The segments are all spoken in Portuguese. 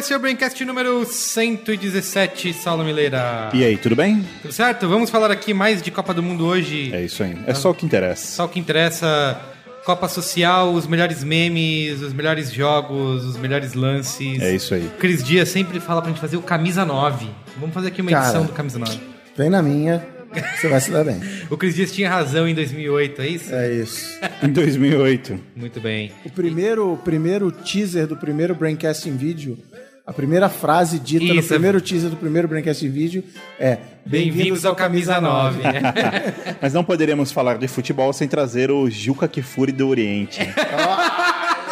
esse é o Braincast número 117, Saulo Mileira. E aí, tudo bem? Tudo certo? Vamos falar aqui mais de Copa do Mundo hoje. É isso aí. É só o que interessa. Só o que interessa. Copa Social, os melhores memes, os melhores jogos, os melhores lances. É isso aí. O Cris Dias sempre fala pra gente fazer o Camisa 9. Vamos fazer aqui uma Cara. edição do Camisa 9. Vem na minha, você vai se dar bem. O Cris Dias tinha razão em 2008, é isso? É isso. Em 2008. Muito bem. O primeiro, o primeiro teaser do primeiro Braincast em vídeo, a primeira frase dita no Isso. primeiro teaser do primeiro Braincast em vídeo é Bem-vindos ao Camisa 9. Mas não poderíamos falar de futebol sem trazer o Juca Kifuri do Oriente.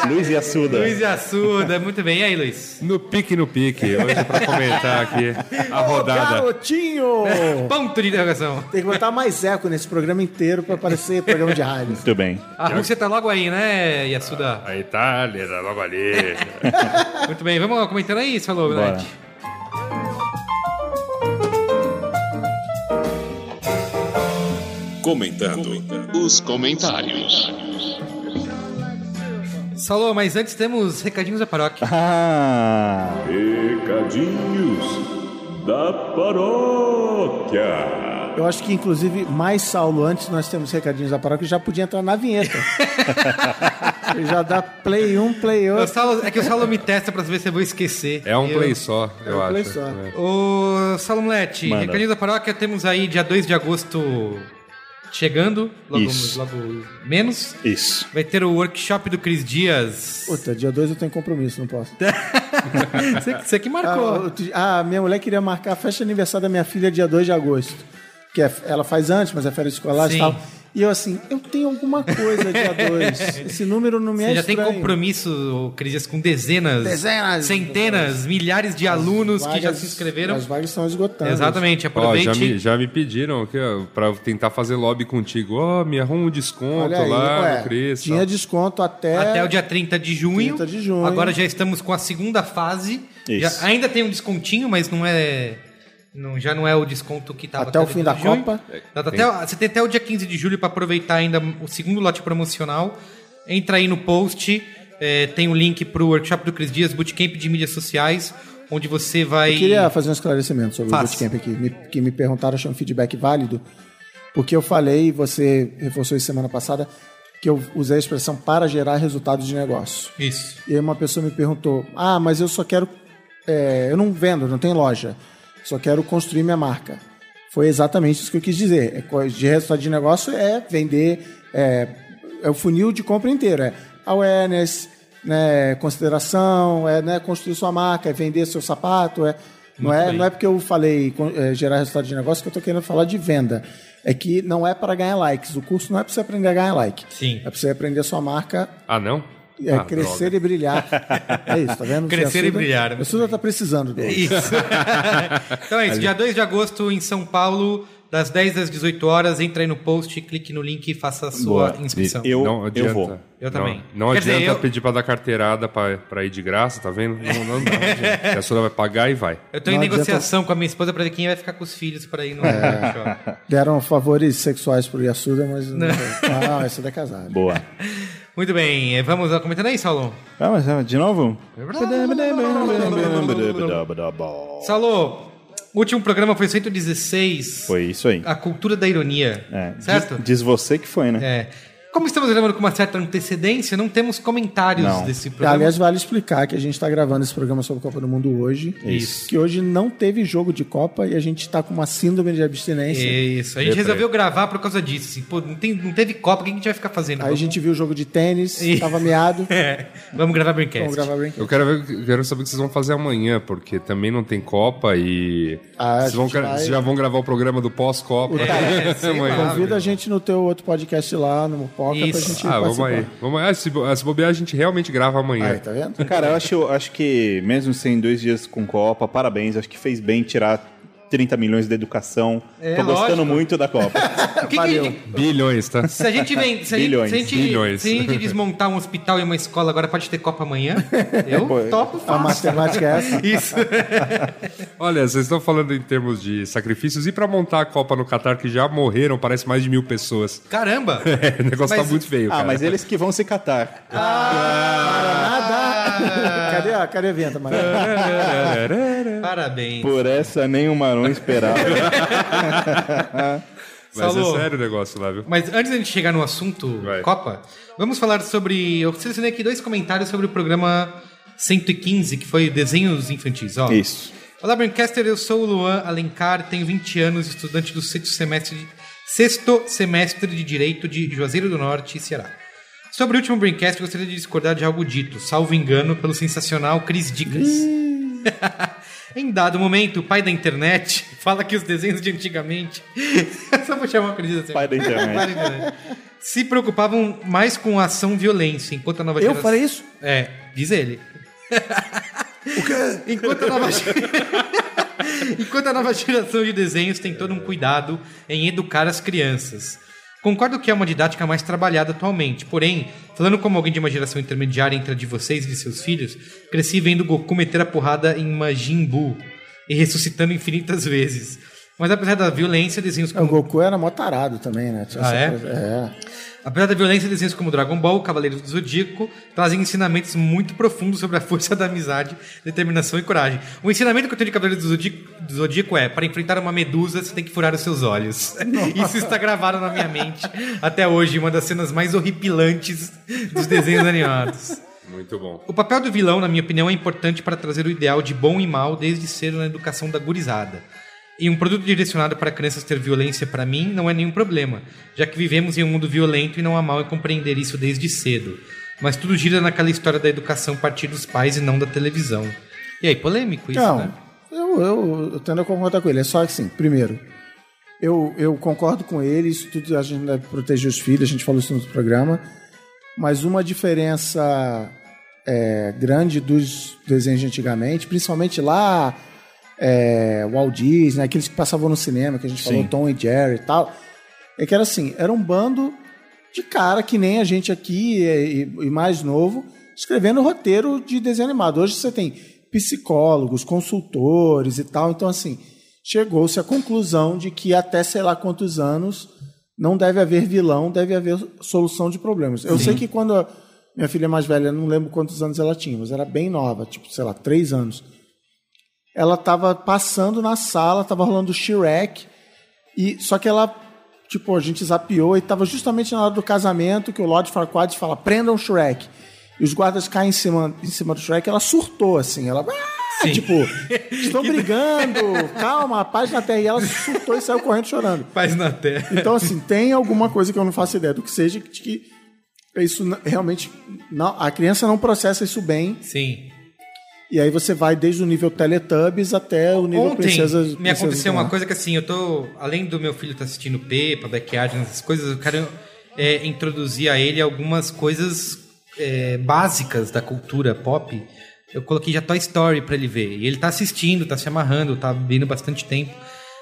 Luiz Yassuda. Luiz Assuda, muito bem. E aí, Luiz? No pique, no pique. Hoje pra comentar aqui a rodada. Garotinho! Ponto de interrogação. Tem que botar mais eco nesse programa inteiro pra parecer programa de rádio. Muito bem. A Rússia tá logo aí, né, Yasuda? A Itália, tá logo ali. Muito bem, vamos lá, comentando aí, falou, Bora. Belete. Comentando os comentários. Salô, mas antes temos recadinhos da paróquia. Ah, Recadinhos da paróquia. Eu acho que, inclusive, mais Saulo, antes nós temos recadinhos da paróquia, já podia entrar na vinheta. Ele já dá play 1, play O 8. Saulo- é que o Saulo me testa pra ver se eu vou esquecer. É um Eu- play só, eu um acho. play só. É. Ô, Manda. recadinhos da paróquia, temos aí dia 2 de agosto chegando, logo, Isso. logo menos. isso. Vai ter o workshop do Cris Dias. Puta, dia 2 eu tenho compromisso, não posso. Você, você que Ah, marcou. dia- ah, minha mulher queria marcar a festa de aniversário da minha filha dia 2 de agosto. Que é- ela faz antes, mas é férias escolares e tal. E eu assim, eu tenho alguma coisa dia 2. Esse número não me é Você já tem estranho. compromisso, Cris Dias, com dezenas, Dezenas. centenas, milhares de alunos que já Vagas- se inscreveram. As vagas estão esgotando. Exatamente, Ó, aproveite. já, me, já me pediram pra tentar fazer lobby contigo. Ó, me arruma um desconto aí, lá ué, no Cris. tinha desconto até... Até o dia 30 de junho. 30 de junho. Agora já estamos com a segunda fase. Isso. Já- ainda tem um descontinho, mas não é. Não- já não é o desconto que estava Até o fim da Copa. Até, o- você tem até o dia 15 de julho para aproveitar ainda o segundo lote promocional. Entra aí no post. é, tem o link para o workshop do Cris Dias, Bootcamp de mídias sociais, onde você vai. Eu queria fazer um esclarecimento sobre Faça. o bootcamp aqui, me- que me perguntaram, achei um feedback válido, porque eu falei, você reforçou isso semana passada, que eu usei a expressão para gerar resultados de negócio. Isso. E aí uma pessoa me perguntou, ah, mas eu só quero, é, eu não vendo, não tenho loja, só quero construir minha marca. Foi exatamente isso que eu quis dizer. É de resultado de negócio é vender, é, é o funil de compra inteiro, é awareness, né, consideração, é né, construir sua marca, é vender seu sapato, é, não, é, não é porque eu falei é, gerar resultado de negócio que eu estou querendo falar de venda. É que não é para ganhar likes. O curso não é para você aprender a ganhar like. Sim. É para você aprender a sua marca Ah, não? É Ah, crescer droga. e brilhar. É isso, tá vendo? Crescer e brilhar, O muito Suda tá precisando dele. Isso. então é isso. Dia 2 de agosto em São Paulo, das 10 às 18 horas. Entra aí no post, clique no link e faça a sua Boa. inscrição. Eu, não adianta. eu vou. Eu também. Não, não Quer dizer, adianta eu- pedir pra dar carteirada pra, pra ir de graça, tá vendo? Não, não gente. A senhora vai pagar e vai. Eu tô em Não adianta- negociação com a minha esposa pra ver quem vai ficar com os filhos pra ir no É. Deram favores sexuais pro Yasuda, mas não. Não, esse é casado. Boa. Muito bem, eh, vamos comentando aí, Saulo. Ah, de novo? Saulo, o último programa foi 116. Foi isso aí. A cultura da ironia. É, Certo? Diz, diz você que foi, né? É. Como estamos gravando com uma certa antecedência, não temos comentários Não. desse programa. Aliás, vale explicar que a gente está gravando esse programa sobre a Copa do Mundo hoje. Isso. Que hoje não teve jogo de Copa e a gente está com uma síndrome de abstinência. Isso, a gente resolveu gravar por causa disso. Assim, pô, não, tem, não teve Copa, o que a gente vai ficar fazendo? Aí a gente viu o jogo de tênis, E- tava meado. É, vamos gravar Braincast. Vamos gravar brinquedo. Eu quero, ver, quero saber o que vocês vão fazer amanhã, porque também não tem Copa e. Ah, a vocês, vão, vai- vocês já vão gravar o programa do pós-Copa. É, lá. Convida a gente no teu outro podcast lá, no Pra Isso. gente Ah, vamos participar. aí. Vamos aí. Ah, se, bo- se bobear, a gente realmente grava amanhã. Aí, tá vendo? Cara, eu acho, acho que mesmo sem dois dias com Copa, parabéns. Acho que fez bem tirar 30 milhões da educação. É, Tô gostando lógico. muito da Copa. O que que a gente- Bilhões, tá? se a gente vem, se a gente, Bilhões, se a gente, bilhões. se a gente desmontar um hospital e uma escola agora pode ter Copa amanhã, eu Pô, topo A fácil. matemática é essa. Isso. Olha, vocês estão falando em termos de sacrifícios. E pra montar a Copa no Catar, que já morreram, parece mais de mil pessoas. Caramba. É, o negócio Mas- tá muito feio, ah, cara. mas eles que vão se catar. Para nada. Cadê a, cadê a venta, Maria? Parabéns. Por essa nem o Marão esperava. Mas Salô. é sério o negócio lá, viu? Mas antes da gente chegar no assunto Vai. Copa, vamos falar sobre. Eu selecionei aqui dois comentários sobre o programa 115, que foi desenhos infantis. Ó. Isso. Olá, Brancaster, eu sou o Luan Alencar, tenho 20 anos, estudante do sexto semestre de, sexto semestre de Direito de Juazeiro do Norte, Ceará. Sobre o último Braincast, gostaria de discordar de algo dito, salvo engano, pelo sensacional Cris Dicas. em dado momento, o pai da internet fala que os desenhos de antigamente. Só vou chamar o Cris assim. Pai da internet. Pai da internet. Se preocupavam mais com ação violência, enquanto a nova Eu geração. falei isso? É, diz ele. o quê? Enquanto a nova Enquanto a nova geração de desenhos tem todo um cuidado em educar as crianças. Concordo que é uma didática mais trabalhada atualmente, porém, falando como alguém de uma geração intermediária entre a de vocês e de seus filhos, cresci vendo Goku meter a porrada em Majin Buu e ressuscitando infinitas vezes. Mas apesar da violência, desenhos O como Goku era mó tarado também, né? Tinha Ah, essa é? coisa- é. Apesar da violência, desenhos como Dragon Ball, Cavaleiros do Zodíaco trazem ensinamentos muito profundos sobre a força da amizade, determinação e coragem. O ensinamento que eu tenho de Cavaleiros do Zodíaco, do Zodíaco é: para enfrentar uma medusa, você tem que furar os seus olhos. Isso está gravado na minha mente até hoje, uma das cenas mais horripilantes dos desenhos animados. Muito bom. O papel do vilão, na minha opinião, é importante para trazer o ideal de bom e mal desde cedo na educação da gurizada. E um produto direcionado para crianças ter violência, para mim, não é nenhum problema, já que vivemos em um mundo violento e não há mal em compreender isso desde cedo. Mas tudo gira naquela história da educação a partir dos pais e não da televisão. E aí, polêmico isso, Não, né? eu, eu, eu tendo a concordar com ele. É só assim, primeiro, eu, eu concordo com ele, isso tudo a gente deve proteger os filhos, a gente falou isso no programa, mas uma diferença é, grande dos desenhos de antigamente, principalmente lá, é, Walt Disney, aqueles que passavam no cinema, que a gente falou, Tom e Jerry e tal, é que era assim, era um bando de cara que nem a gente aqui e, e mais novo, escrevendo roteiro de desenho animado. Hoje você tem psicólogos, consultores e tal, então assim, chegou-se à conclusão de que até sei lá quantos anos não deve haver vilão, deve haver solução de problemas. Eu sei que quando a minha filha mais velha, não lembro quantos anos ela tinha, mas era bem nova, tipo, sei lá, três anos. Ela estava passando na sala, estava rolando o Shrek, e só que ela, tipo, a gente zapeou e estava justamente na hora do casamento que o Lord Farquaad fala, prendam o Shrek. E os guardas caem em cima, em cima do Shrek, ela surtou, assim, ela... "Ah!" Sim. Tipo, estão brigando, calma, paz na terra. E ela surtou e saiu correndo chorando. Paz na terra. Então, assim, tem alguma coisa que eu não faço ideia do que seja, de que isso realmente. Não, a criança não processa isso bem. Sim. E aí você vai desde o nível Teletubbies até o nível Ontem Princesas. me Princesas aconteceu uma coisa que assim, eu tô. Além do meu filho estar assistindo Pepa, Backyard, essas coisas, eu quero é, introduzir a ele algumas coisas é, básicas da cultura pop. Eu coloquei já Toy Story pra ele ver. E ele tá assistindo, tá se amarrando, tá vendo bastante tempo.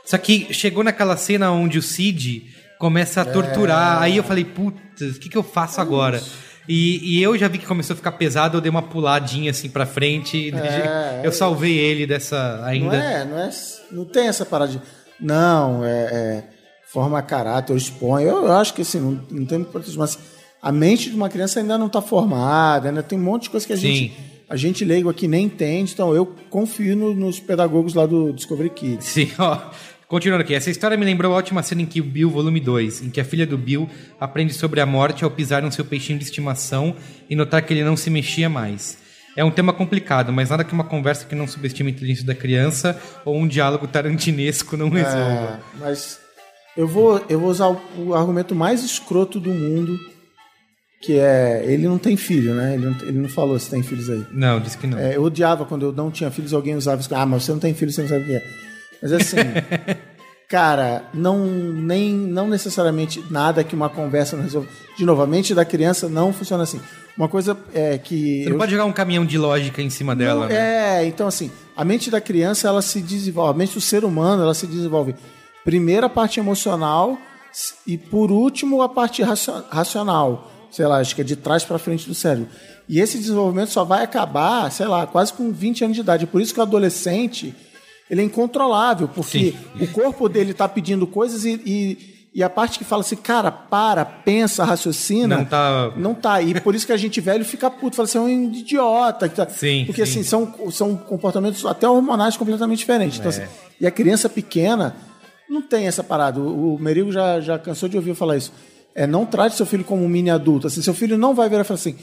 Só que chegou naquela cena onde o Sid começa a É. torturar. Aí eu falei, putz, o que, que eu faço agora? E, e eu já vi que começou a ficar pesado, eu dei uma puladinha assim pra frente. e É, eu salvei ele dessa Não ainda. é, não é. Não tem essa parada de. Não, é. é forma caráter, eu exponho. Eu, eu acho que assim, não, não tem muito mas a mente de uma criança ainda não está formada, ainda tem um monte de coisa que a Sim. gente. A gente leigo aqui nem entende, então eu confio no- nos pedagogos lá do Discovery Kids. Sim, ó. Continuando aqui, essa história me lembrou a ótima cena em que o Bill, volume 2, em que a filha do Bill aprende sobre a morte ao pisar no seu peixinho de estimação e notar que ele não se mexia mais. É um tema complicado, mas nada que uma conversa que não subestima a inteligência da criança ou um diálogo tarantinesco não resolva. É, mas eu vou, eu vou usar o, o argumento mais escroto do mundo, que é ele não tem filho, né? Ele não, ele não falou se tem filhos aí. Não, disse que não. É, eu odiava quando eu não tinha filhos, alguém usava isso. Ah, mas você não tem filho, você não sabe o que é. Mas assim, cara, não, nem, não necessariamente nada que uma conversa não resolva. De novo, a mente da criança não funciona assim. Uma coisa é que. Você não eu- pode jogar um caminhão de lógica em cima dela, não, né? É, então assim, a mente da criança ela se desenvolve, a mente do ser humano ela se desenvolve primeiro a parte emocional e por último a parte racio- racional, sei lá, acho que é de trás para frente do cérebro. E esse desenvolvimento só vai acabar, sei lá, quase com 20 anos de idade. Por isso que o adolescente ele é incontrolável, porque Sim. o corpo dele está pedindo coisas e, e, E a parte que fala assim, cara, para, pensa, raciocina. Não tá- Não tá. E por isso que a gente velho fica puto, fala assim, é um idiota. tá- Sim, Porque sim. assim, são, são comportamentos até hormonais completamente diferentes. É. Então, assim, e a criança pequena não tem essa parada. O, o Merigo já, já cansou de ouvir falar isso. É, não trate seu filho como um mini adulto. Assim, seu filho não vai virar e falar assim.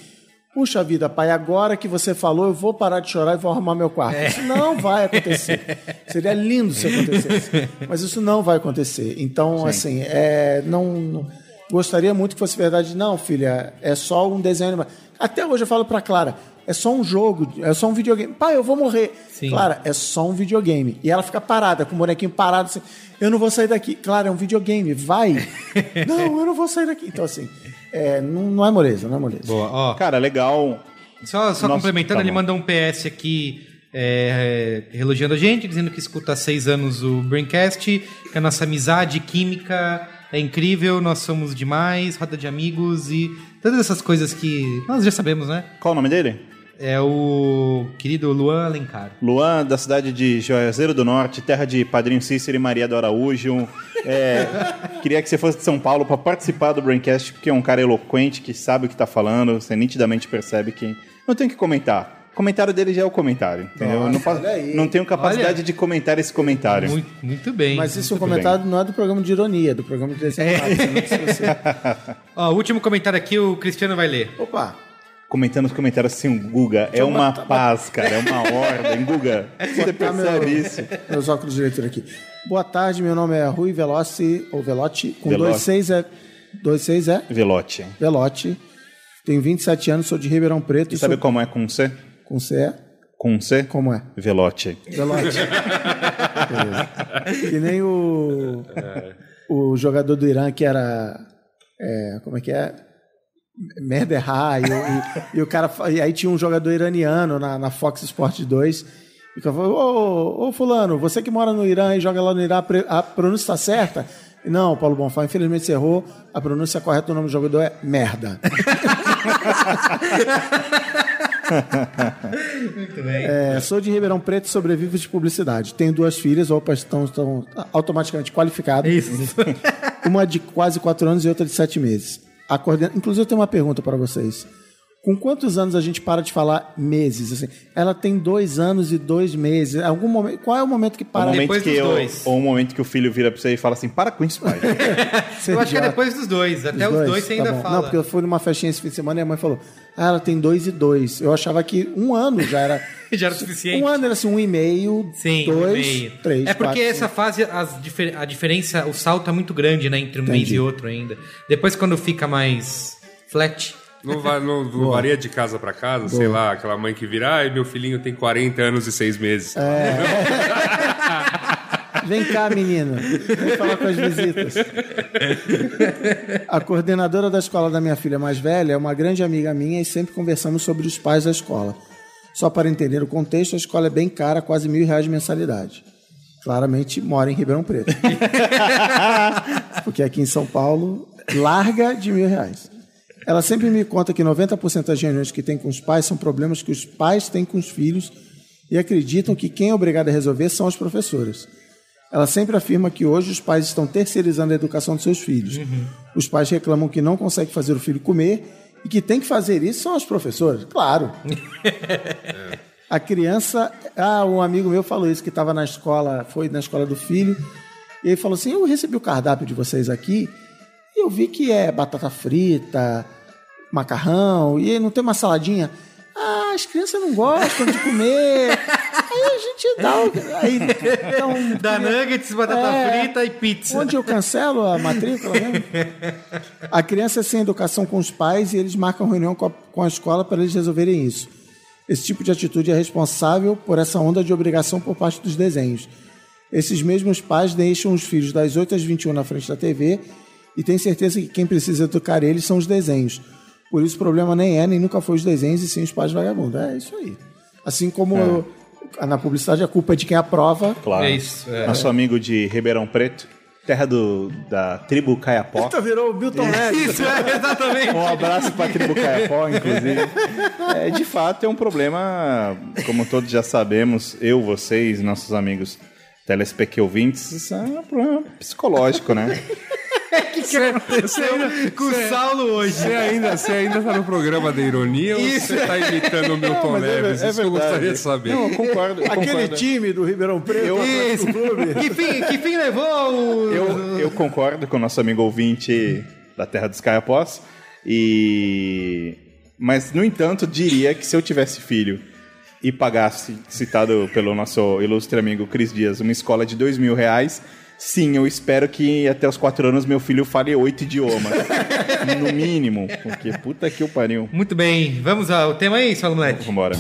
Puxa vida, pai, agora que você falou, eu vou parar de chorar e vou arrumar meu quarto. É. Isso não vai acontecer. Seria lindo se acontecesse. Mas isso não vai acontecer. Então, assim, é, não, não- Gostaria muito que fosse verdade. Não, filha, é só um desenho animado. Até hoje eu falo pra Clara, é só um jogo, é só um videogame. Pai, eu vou morrer. Sim. Clara, é só um videogame. E ela fica parada, com o bonequinho parado, assim, eu não vou sair daqui. Clara, é um videogame, vai. não, eu não vou sair daqui. Então, assim, é, não, não é moleza, não é moleza. Boa, ó. Cara, legal. Só, só Nossa, complementando, tá ele bom. mandou um PS aqui é, é, elogiando a gente, dizendo que escuta há seis anos o Braincast, que a nossa amizade química é incrível, nós somos demais, roda de amigos e todas essas coisas que nós já sabemos, né? Qual o nome dele? É o querido Luan Alencar. Luan, da cidade de Juazeiro do Norte, terra de Padrinho Cícero e Maria do Araújo. É, queria que você fosse de São Paulo para participar do Braincast, porque é um cara eloquente, que sabe o que tá falando, você nitidamente percebe que não tem que comentar. O comentário dele já é o comentário, entendeu? Eu não, faço- não tenho capacidade Olha. de comentar esse comentário. Muito, muito bem. Mas isso é um comentário não é do programa de ironia, é do programa de desenho animado. Você Ó, o último comentário aqui, o Cristiano vai ler. Opa! Comentando os comentários assim, o Guga, é uma paz, cara, é uma ordem. Guga, você Tá percebe meu- isso? Meus óculos de leitura aqui. Boa tarde, meu nome é Rui Veloci, ou Velotti, com Veloci. dois seis é... Dois seis é Velote. Velotti. Tenho 27 anos, sou de Ribeirão Preto. E sabe sou... como é com C? Com C é? Com C? Como é? Velote. Beleza. Que nem o... O jogador do Irã que era... é, como é que é? Merda errar. E, e- e o cara... E aí tinha um jogador iraniano na, na Fox Sport 2... E o cara falou, ô, ô, fulano, você que mora no Irã e joga lá no Irã, a pronúncia está certa? Não, Paulo Bonfá, infelizmente você errou. A pronúncia correta do nome do jogador é merda. Muito bem. É, sou de Ribeirão Preto e sobrevivo de publicidade. Tenho duas filhas, opa, estão, estão automaticamente qualificadas. Isso. Uma de quase quatro anos e outra de sete meses. A Inclusive, eu tenho uma pergunta para vocês. Com quantos anos a gente para de falar meses? Assim, ela tem dois anos e dois meses. Algum momento, qual é o momento que O para? momento Depois que dos eu, dois. ou o momento que o filho vira pra você e fala assim, para com isso, pai. Eu acho que é depois dos dois. Até os dois você Tá ainda bom. fala. Não, porque eu fui numa festinha esse fim de semana e a mãe falou: Ah, ela tem dois e dois. Eu achava que um ano já era. Já era o suficiente. Um ano era assim, um e meio, Sim, um dois, e meio. três. É porque quatro, essa fase, as difer- a diferença, o salto é muito grande, né? Entre um mês Entendi. e outro ainda. Depois, quando fica mais flat. Não, va- não- não varia de casa pra casa, sei lá, aquela mãe que vira, ai, meu filhinho tem 40 anos e 6 meses. Vem cá, menino. Vem falar com as visitas. A coordenadora da escola da minha filha mais velha é uma grande amiga minha e sempre conversamos sobre os pais da escola. Só para entender o contexto, a escola é bem cara, quase mil reais de mensalidade. Claramente mora em Ribeirão Preto. Porque aqui em São Paulo, larga de mil reais. Ela sempre me conta que 90% das reuniões que tem com os pais são problemas que os pais têm com os filhos e acreditam que quem é obrigado a resolver são as professoras. Ela sempre afirma que hoje os pais estão terceirizando a educação dos seus filhos. Os pais reclamam que não conseguem fazer o filho comer e que tem que fazer isso são as professoras. Claro. A criança. Ah, um amigo meu falou isso, que estava na escola, foi na escola do filho, e ele falou assim: Eu recebi o cardápio de vocês aqui, e eu vi que é batata frita, macarrão, e não tem uma saladinha. Ah, as crianças não gostam de comer. Aí a gente dá. o- Aí, então, Da nuggets, batata É. frita e pizza. Onde eu cancelo a matrícula mesmo? A criança é sem educação com os pais e eles marcam reunião com a, com a escola para eles resolverem isso. Esse tipo de atitude é responsável por essa onda de obrigação por parte dos desenhos. Esses mesmos pais deixam os filhos das 8 às 21 na frente da TV e têm certeza que quem precisa educar eles são os desenhos. Por isso o problema nem é, nem nunca foi os desenhos e sim os pais vagabundos. É isso aí. Assim como na publicidade a culpa é de quem aprova, Claro. É isso, é. Nosso amigo de Ribeirão Preto, terra do, da tribo Caiapó. Puta, virou o Milton Neves. Isso, é, exatamente. Um abraço para a tribo Caiapó, inclusive. É, de fato, é um problema, como todos já sabemos, eu, vocês, nossos amigos telespec ouvintes, isso é um problema psicológico, né? que, que aconteceu com o Saulo hoje? Você ainda, você ainda tá no programa da ironia Isso. ou você tá imitando o Milton mas é- Neves? é Isso que eu verdade. gostaria de saber. Não, eu concordo. eu Aquele concordo. time do Ribeirão Preto, Isso. Atlético Clube. Que fim, que fim levou o... Eu, eu concordo com o nosso amigo ouvinte da Terra dos Caiapós. E... Mas, no entanto, diria que se eu tivesse filho e pagasse, citado pelo nosso ilustre amigo Cris Dias, uma escola de dois mil reais, sim, eu espero que até os quatro anos meu filho fale oito idiomas. no mínimo. Porque puta que o pariu. Muito bem, vamos ao tema aí, Saulo Moleque. Vambora.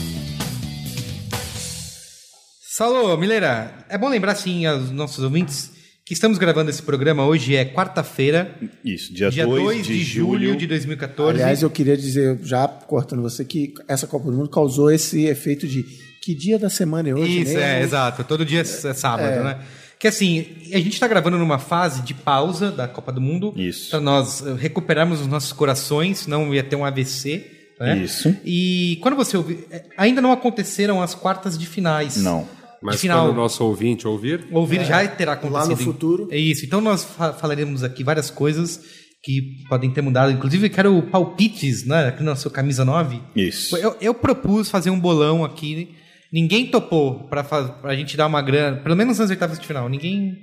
Saulo, Mileira, é bom lembrar sim aos nossos ouvintes que estamos gravando esse programa hoje é quarta-feira, Isso, dia, dia 2, 2 de, julho de 2014. Aliás, eu queria dizer, já cortando você, que essa Copa do Mundo causou esse efeito de que dia da semana é hoje Isso, mesmo? é, exato. Todo dia é sábado, né? Que assim, a gente tá gravando numa fase de pausa da Copa do Mundo. Isso. Pra nós eh, recuperarmos os nossos corações, senão ia ter um AVC. Né? Isso. E quando você ouvir. eh, Ainda não aconteceram as quartas de finais. Não. Mas final. quando o nosso ouvinte ouvir, Ouvir já terá acontecido. no futuro. É isso. Então nós fa- falaremos aqui várias coisas que podem ter mudado. Inclusive, eu quero palpites, né? Aqui na sua camisa 9. Isso. Eu, eu propus fazer um bolão aqui. Ninguém topou pra, fa- pra gente dar uma grana, pelo menos nas oitavas de final. Ninguém.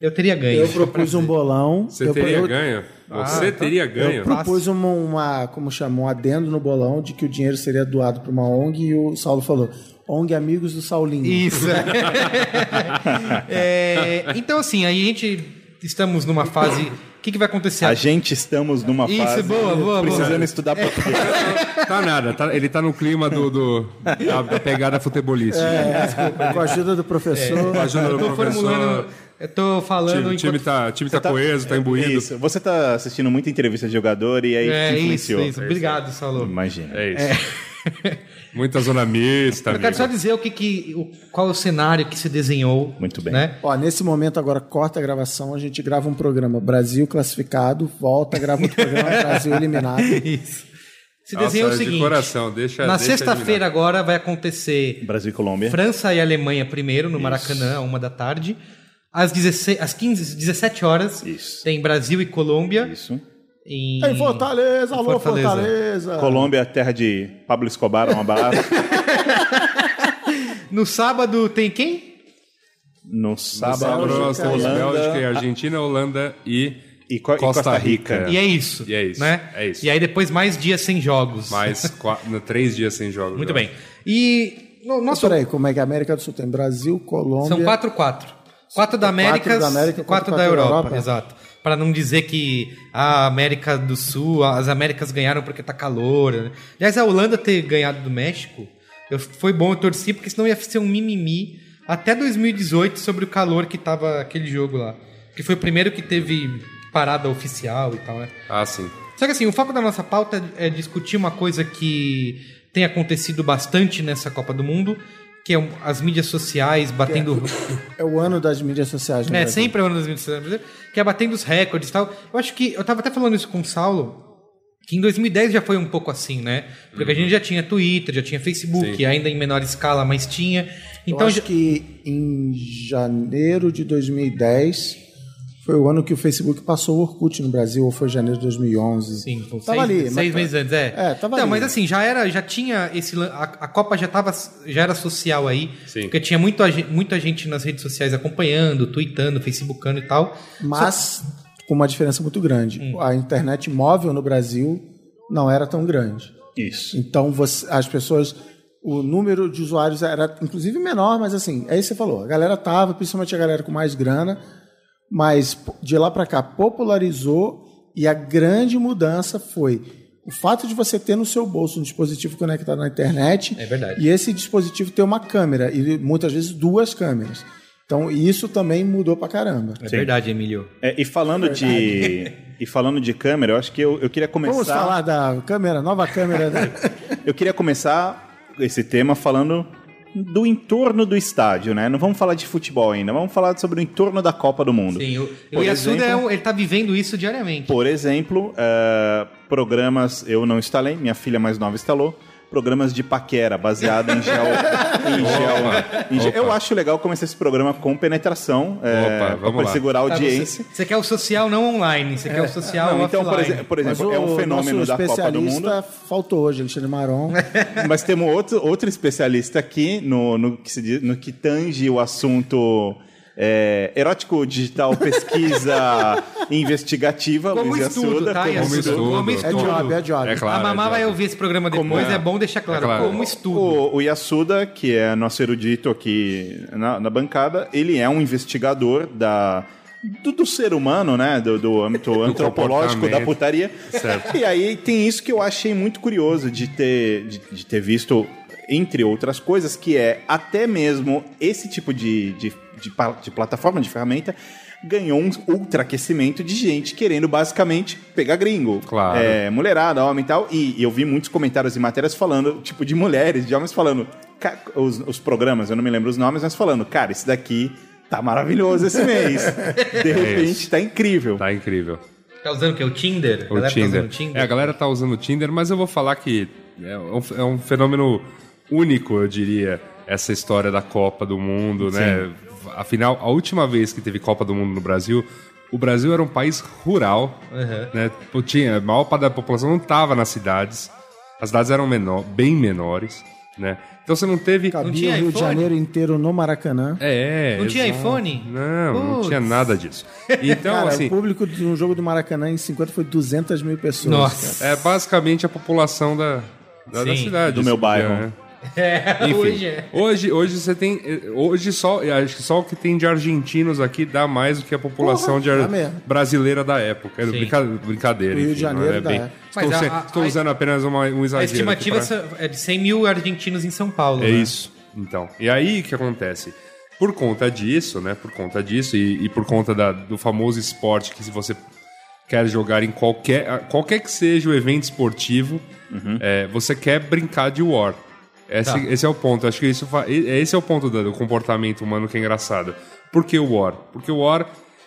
Eu teria ganho. Eu propus um bolão. você eu, teria eu, ganho. Você Ah, tá. teria eu ganho. propus uma, uma, como chama, um adendo no bolão de que o dinheiro seria doado para uma ONG e o Saulo falou, ONG Amigos do Saulinho. Isso. É, então, assim, aí a gente estamos numa fase. O que, que vai acontecer? A gente estamos numa Isso, fase boa, boa, precisando boa. estudar português. Tá nada, tá- ele tá no clima do, do- da, da pegada futebolística. É, com a ajuda do professor. Com a ajuda do professor. Eu tô O falando. time, time enquanto- tá, time tá Tá- coeso, tá imbuído. Isso. Você tá assistindo muita entrevista de jogador e aí É te isso, influenciou. isso. Obrigado, Saulo. Imagina. É isso. Muita zona mista, Eu quero só dizer o que, que o, qual é o cenário que se desenhou. Muito bem. Né? Ó, nesse momento agora corta a gravação, a gente grava um programa Brasil classificado, volta, grava outro programa Brasil eliminado. Isso. Se Nossa, desenhou o é de seguinte. coração, deixa- na sexta-feira agora vai acontecer Brasil e Colômbia. França e Alemanha primeiro no Maracanã, uma da tarde. Às, 16, às 15, 17 horas Isso. tem Brasil e Colômbia. Isso. Em, Em Fortaleza, alô Fortaleza. Fortaleza. Colômbia, terra de Pablo Escobar, um abraço. No sábado tem quem? No sábado, Sábado nós temos Holanda Bélgica e Argentina, Holanda e, e, Co- e Costa, Rica. E é isso. E é isso, Né? é isso. E aí depois mais dias sem jogos. Mais quatro, três dias sem jogos. Muito bem. E no, nosso peraí, como é que a América do Sul tem? Brasil, Colômbia... São quatro, quatro. Quatro da América, da América, quatro, quatro da da Europa, Europa. exato. Para não dizer que a América do Sul, as Américas ganharam porque tá calor. né? Aliás, a Holanda ter ganhado do México, eu, foi bom eu torci, porque senão ia ser um mimimi até 2018 sobre o calor que tava aquele jogo lá. Que foi o primeiro que teve parada oficial e tal, né? Ah, sim. Só que assim, o foco da nossa pauta é discutir uma coisa que tem acontecido bastante nessa Copa do Mundo, que é as mídias sociais batendo. É o ano das mídias sociais no É, Brasil. sempre é uma das mídias sociais que é batendo os recordes e tal. Eu acho que. Eu tava até falando isso com o Saulo, que em 2010 já foi um pouco assim, né? Porque a gente já tinha Twitter, já tinha Facebook, Sim. ainda em menor escala, mas tinha. Eu Então acho já- que em janeiro de 2010 foi o ano que o Facebook passou o Orkut no Brasil, ou foi janeiro de 2011. Sim, com tava seis, ali. seis mas- meses antes, é. É, tava Não, ali. mas assim, já era, já tinha esse a, a Copa já tava já era social aí, Sim. porque tinha muito, muita gente nas redes sociais acompanhando, tweetando, facebookando e tal. Mas com uma diferença muito grande. Hum. A internet móvel no Brasil não era tão grande. Isso. Então você- as pessoas, o número de usuários era inclusive menor, mas assim, é isso que você falou. A galera tava, principalmente a galera com mais grana, mas de lá para cá popularizou e a grande mudança foi o fato de você ter no seu bolso um dispositivo conectado na internet É verdade. e esse dispositivo ter uma câmera e muitas vezes duas câmeras. Então isso também mudou pra caramba. É Sim. verdade, Emílio. É, e falando de e falando de câmera, eu acho que eu, eu queria começar. Vamos falar da câmera, nova câmera. Né? Eu queria começar esse tema falando do entorno do estádio, né? Não vamos falar de futebol ainda, vamos falar sobre o entorno da Copa do Mundo. Sim, o, Yasuda é um- ele tá vivendo isso diariamente. Por exemplo, eh, programas eu não instalei, minha filha mais nova instalou. Programas de paquera, baseado em gel. em gel, em gel. Opa. Eu acho legal começar esse programa com penetração, é, Opa, vamos para lá. segurar a Tá, audiência. você, você quer o social não online, você quer o social Não, então, por offline. exemplo, por Mas exemplo é um o fenômeno da Copa do Mundo. especialista faltou hoje, Alexandre Maron. Mas temos outro, outro especialista aqui no, no, que se diz- no que tange o assunto é, erótico digital, pesquisa investigativa, Como Luiz estudo, Assuda, tá? como Como estudo. estudo. Como É estudo. job, é job. É claro. a Mamá é vai ouvir esse programa depois, Como é. é? bom deixar claro. É claro. Como estudo. O, o Yasuda, que é nosso erudito aqui na, na bancada, ele é um investigador da, do, do ser humano, né? Do, do âmbito antropológico da putaria. Certo. E aí tem isso que eu achei muito curioso de ter, de, de ter visto, entre outras coisas, que é até mesmo esse tipo de, de, de, de plataforma, de ferramenta, ganhou um ultraaquecimento de gente querendo basicamente pegar gringo. Claro. É, mulherada, homem e tal. E, e eu vi muitos comentários e matérias falando, tipo, de mulheres, de homens falando, os, os programas, eu não me lembro os nomes, mas falando, cara, esse daqui tá maravilhoso esse mês. De repente, isso. tá incrível. Tá incrível. Tá usando o que? O Tinder? A O galera tá Tinder. usando o Tinder? É, a galera tá usando o Tinder, mas eu vou falar que é um, é um fenômeno único, eu diria, essa história da Copa do Mundo, né? Afinal, a última vez que teve Copa do Mundo no Brasil, o Brasil era um país rural, Uhum. né? Tinha, a maior parte da população não estava nas cidades, as cidades eram menor, bem menores, né? Então você não teve... Cabia tinha o Rio de iPhone? Janeiro inteiro no Maracanã. É, Não tinha exato. iPhone? Não, não Putz. tinha nada disso. Então, Cara, assim, o público de um jogo do Maracanã em 50 foi 200 mil pessoas. Nossa. cara. é basicamente a população da, da, da Sim. cidade. Do meu assim, bairro. né? É, Enfim, hoje é. hoje, hoje você tem. Hoje só. Acho que só o que tem de argentinos aqui dá mais do que a população Porra, de brasileira da época. É Sim. brinca- brincadeira. Rio de enfim, Janeiro é bem- é. Estou, a- a- estou a- usando apenas uma, um A exagero. estimativa aqui pra- é de 100 mil argentinos em São Paulo. É né? isso. Então. E aí o que acontece? Por conta disso, né? Por conta disso e, e por conta da- do famoso esporte que se você quer jogar em qualquer qualquer que seja o evento esportivo, é, você quer brincar de War. Esse, Tá. esse é o ponto. Acho que isso e- esse é o ponto do, do comportamento humano que é engraçado. Por que o War? Porque o War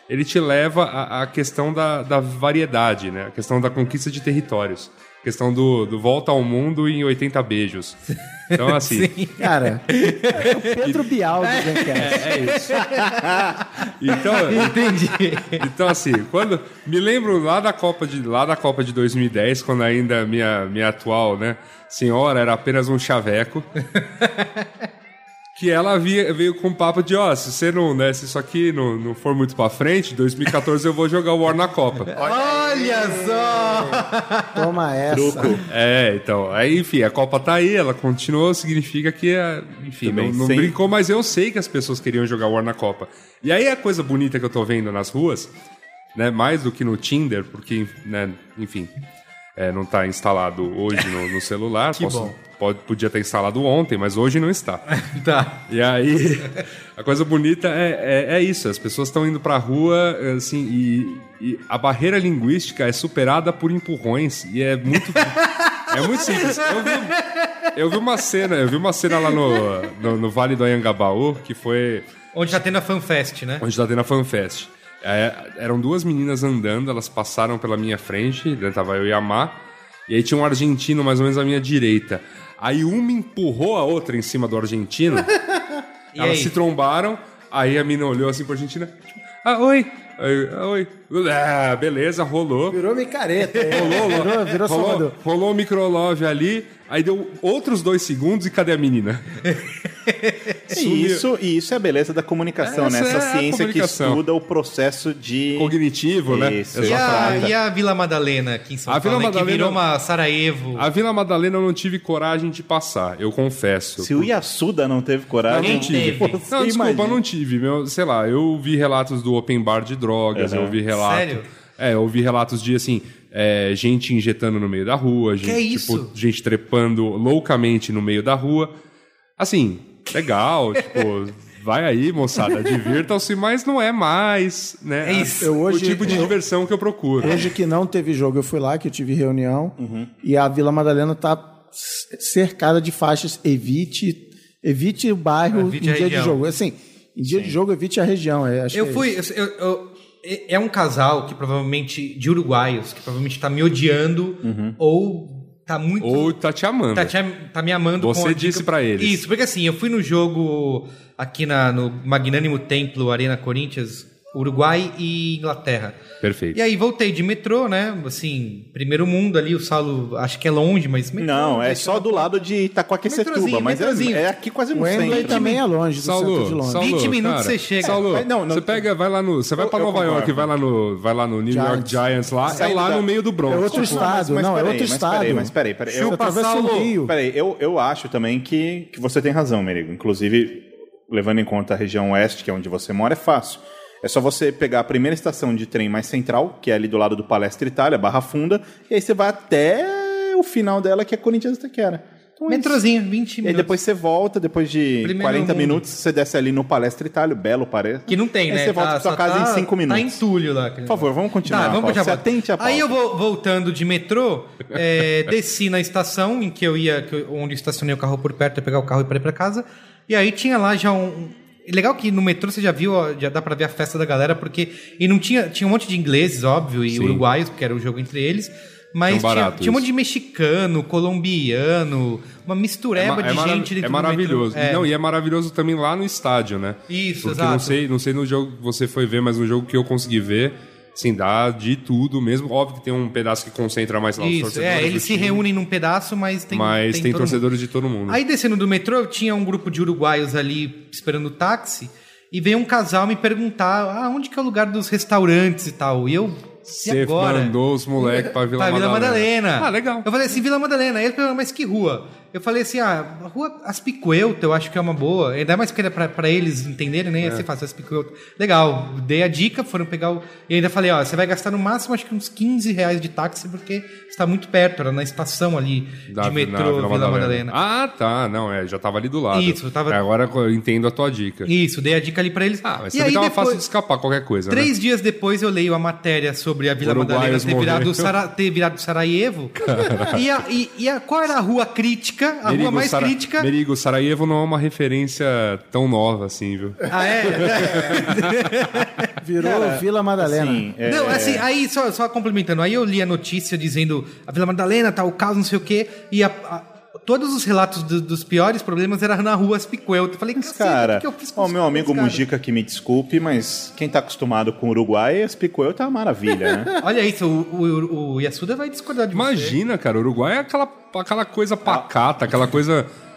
ele te leva à, à questão da, da variedade, né? A questão da conquista de territórios. A questão do, do volta ao mundo em 80 beijos. Então, assim, Cara, é o Pedro Bial do Zencast. é isso. Então, Entendi. então assim, quando me lembro lá da Copa de lá da Copa de 2010, quando ainda minha minha atual, né, senhora era apenas um chaveco. Que ela via, veio com o papo de, ó, se você não, né, se isso aqui não, não for muito pra frente, 2014 eu vou jogar o War na Copa. Olha só! Toma essa. Truco. É, então, aí, enfim, a Copa tá aí, ela continuou, significa que, é, enfim, não, Também não sem- brincou, mas eu sei que as pessoas queriam jogar War na Copa. E aí a coisa bonita que eu tô vendo nas ruas, né, mais do que no Tinder, porque, né, enfim, é, não tá instalado hoje no, no celular, Que bom. Pode, podia ter instalado ontem, mas hoje não está. Tá. E aí, a coisa bonita é, é, é isso, as pessoas estão indo pra rua, assim, e, e a barreira linguística é superada por empurrões, e é muito... É muito simples. Eu vi, eu vi uma cena, eu vi uma cena lá no, no, no Vale do Anhangabaú, que foi Onde tá tendo a FanFest, né? onde tá tendo a FanFest. É, eram duas meninas andando, elas passaram pela minha frente, né, tava eu e a Má, e aí tinha um argentino mais ou menos à minha direita. Aí uma empurrou a outra em cima do argentino, E elas aí? se trombaram, aí a mina olhou assim pra Argentina, tipo, ah, oi, Aí, ah, oi. Ah, beleza, rolou. Virou micareta. é. Rolou, virou, virou rolou, rolou o microlove ali, aí deu outros dois segundos e cadê a menina? E isso, e isso é a beleza da comunicação, Essa né? Essa é ciência que estuda o processo de. Cognitivo, né? Isso. E a, e a Vila Madalena aqui em São A Paulo, Vila né, que Madalena- virou uma Sarajevo. A Vila Madalena eu não tive coragem de passar, eu confesso. Se o Yasuda não teve coragem, Ninguém teve. você Não, desculpa, imagina. não tive. Meu, sei lá, eu vi relatos do open bar de drogas, Uhum. eu vi relatos. Sério? É, eu vi relatos de assim, é, gente injetando no meio da rua, gente, é isso? tipo, gente trepando loucamente no meio da rua. Assim, legal, tipo, vai aí, moçada, divirtam-se, mas não é mais, né? É isso. Eu hoje- o tipo de eu- diversão que eu procuro. Hoje que não teve jogo, eu fui lá, que eu tive reunião, Uhum. e a Vila Madalena tá cercada de faixas evite, evite o bairro Evite em dia de região. jogo. Assim, em dia de jogo, evite a região. é, acho Eu que é fui. eu- eu- é um casal que provavelmente. de uruguaios, que provavelmente tá me odiando Uhum. ou tá muito. Ou tá te amando. Tá, te tá me amando Você com a disse pra eles. Isso, porque assim, eu fui no jogo aqui na, no Magnânimo Templo Arena Corinthians, Uruguai e Inglaterra. Perfeito. E aí voltei de metrô, né? Assim, primeiro mundo ali, o Saulo, acho que é longe, mas metrô, Não, é só eu- do lado de Itacoaquecetuba, Metrozinho, mas é, metrozinho. é aqui quase no O Wembley centro. também é longe do centro de Saulo, Londres. Saulo, 20 minutos cara, você chega. Saulo, Mas não, não- você pega, vai lá no, você vai Eu- pra eu Nova York, vai lá no, vai lá no New York Giants. Giants lá, é lá da- no meio do Bronx. É outro estado, não, é peraí, outro mas estado. Peraí, mas peraí, peraí. Eu, atravessa o Saulo. Rio. peraí, eu, eu acho também que, que você tem razão, Merigo. Inclusive, levando em conta a região oeste, que é onde você mora, é fácil. É só você pegar a primeira estação de trem mais central, que é ali do lado do Palestra Itália, Barra Funda, e aí você vai até o final dela, que é Corinthians Itaquera. Então é. Metrozinho, 20 E aí minutos. depois você volta, depois de Primeiro 40 mundo. minutos, você desce ali no Palestra Itália, belo parece. Que não tem, Aí né? você volta Tá- pra sua casa tá- em 5 minutos. Tá entulho lá. Por favor, vamos continuar. Tá, vamos continuar. Se atente pauta. Aí eu vou voltando de metrô, é, desci na estação em que eu ia, eu- onde eu estacionei o carro por perto, ia pegar o carro e para ir pra casa. E aí tinha lá já um. Legal que no metrô você já viu, já dá pra ver a festa da galera, porque. E não tinha. Tinha um monte de ingleses, óbvio, e Sim. uruguaios, porque era o jogo entre eles. Mas tinha, tinha um monte de mexicano, colombiano, uma mistureba ma- de mara- gente dentro é do maravilhoso. É. Não, e é maravilhoso também lá no estádio, né? Isso, Porque exato. não sei, não sei no jogo que você foi ver, mas no jogo que eu consegui ver, assim, dá de tudo mesmo. Óbvio que tem um pedaço que concentra mais lá os Isso, torcedores. é, eles se time, reúnem num pedaço, mas tem Mas tem, mundo. torcedores de todo mundo. Aí descendo do metrô, tinha um grupo de uruguaios ali esperando o táxi e veio um casal me perguntar ah, onde que é o lugar dos restaurantes e tal. E eu, Você mandou os moleques pra Vila Pra Vila Madalena. Madalena. Ah, legal. Eu falei assim, Vila Madalena. Aí eles perguntaram, mas que rua? Eu falei assim, ah, a rua Aspicuelto, eu acho que é uma boa. Ainda mais que era pra, pra eles entenderem, né? Ia ser fácil, Aspicuelto. Legal, dei a dica, foram pegar o... E ainda falei, ó, você vai gastar no máximo acho que uns 15 reais de táxi, porque está muito perto, era na estação ali Da- de metrô Vila, Madalena. Ah, tá. Não, é, já tava ali do lado. Isso, tava- É, Agora eu entendo a tua dica. Isso, dei a dica ali pra eles. Ah, mas e aí tava depois, fácil de escapar qualquer coisa, né? Três dias depois eu leio a matéria sobre a Vila Uruguaios Madalena ter virado. Sara, ter virado Sarajevo. E, a, e, e a- qual era a rua crítica? A rua mais Sara- crítica. Merigo, Sarajevo não é uma referência tão nova assim, viu? Ah, é? Virou Vila Madalena. Sim, é- Não, assim, aí só, só complementando, aí eu li a notícia dizendo a Vila Madalena, tá o caos, não sei o quê, e a- a- todos os relatos do- dos piores problemas eram na rua Aspicuelto. Eu falei, Mas, "Caceta, cara, o que eu fiz com ó, meu amigo os caras?" Mujica que me desculpe, mas quem tá acostumado com o Uruguai, esse Picoel tá uma maravilha, né? Olha isso, o, o, o Yasuda vai discordar de você. Imagina, cara, o Uruguai é aquela, aquela coisa pacata, aquela coisa é,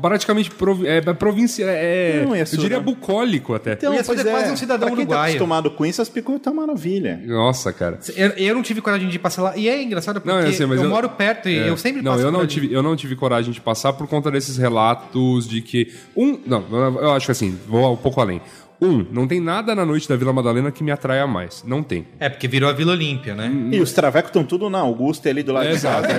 praticamente provi é, é província, é, Não, eu Yasuda. diria bucólico até. Então, O Yasuda é quase um cidadão pra quem tá uruguaio. acostumado com isso, as Picoel tá uma maravilha. Nossa, cara. Eu, eu não tive coragem de passar lá. E é engraçado porque Não, eu sei, mas eu, eu- moro perto e É. eu sempre não, passo eu por não ali. tive, eu não tive coragem de passar por conta desses relatos de que um, não, eu acho que assim, vou um pouco além. Um, não tem nada na noite da Vila Madalena que me atraia mais. Não tem. É, porque virou a Vila Olímpia, né? E os travecos estão tudo na Augusta ali do lado É, de casa. exato.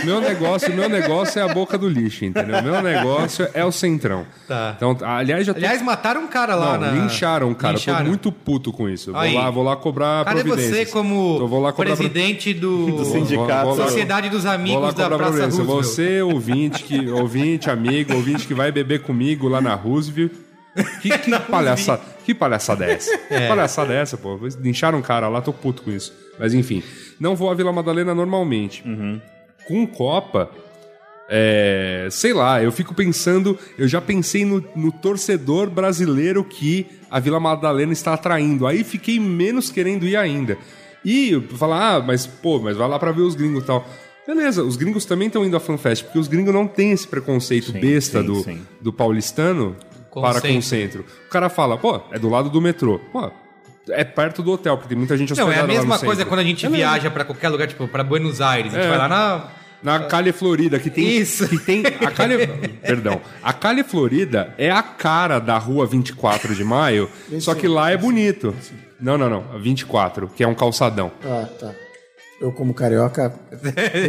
É, meu negócio, meu negócio é a boca do lixo, entendeu? Meu negócio é o centrão. Tá. Então, aliás, já tô Aliás, mataram um cara lá Não, na... lincharam, cara. Lincharam. Tô muito puto com isso. Vou Aí. lá, vou lá cobrar Cadê você como Então, vou lá cobrar presidente do... Do sindicato. Vou- vou Sociedade dos Vou lá Amigos da Praça. Roosevelt. Você, ouvinte, que, ouvinte, amigo, ouvinte que vai beber comigo lá na Roosevelt. Que, que, palhaçada, que palhaçada é essa? Que palhaçada é essa, pô? Lincharam um cara lá, tô puto com isso. Mas enfim, não vou à Vila Madalena normalmente. Com Copa, é, sei lá, eu fico pensando, eu já pensei no, no torcedor brasileiro que a Vila Madalena está atraindo. Aí fiquei menos querendo ir ainda. E falar, ah, mas pô, mas vai lá pra ver os gringos e tal. Beleza, os gringos também estão indo à FanFest, porque os gringos não têm esse preconceito Sim, besta sim, do, sim. do paulistano para com o centro. O cara fala, pô, é do lado do metrô. Pô, é perto do hotel, porque tem muita gente Não, é a hospedada mesma coisa centro. quando a gente Beleza. viaja pra qualquer lugar, tipo, pra Buenos Aires. A gente É. vai lá na... Na Cali Florida, que tem. Isso. Que tem a Cali, perdão. A Cali Florida é a cara da rua 24 de maio, só que lá é bonito. Não, não, não. A 24, que é um calçadão. Ah, tá. Eu, como carioca,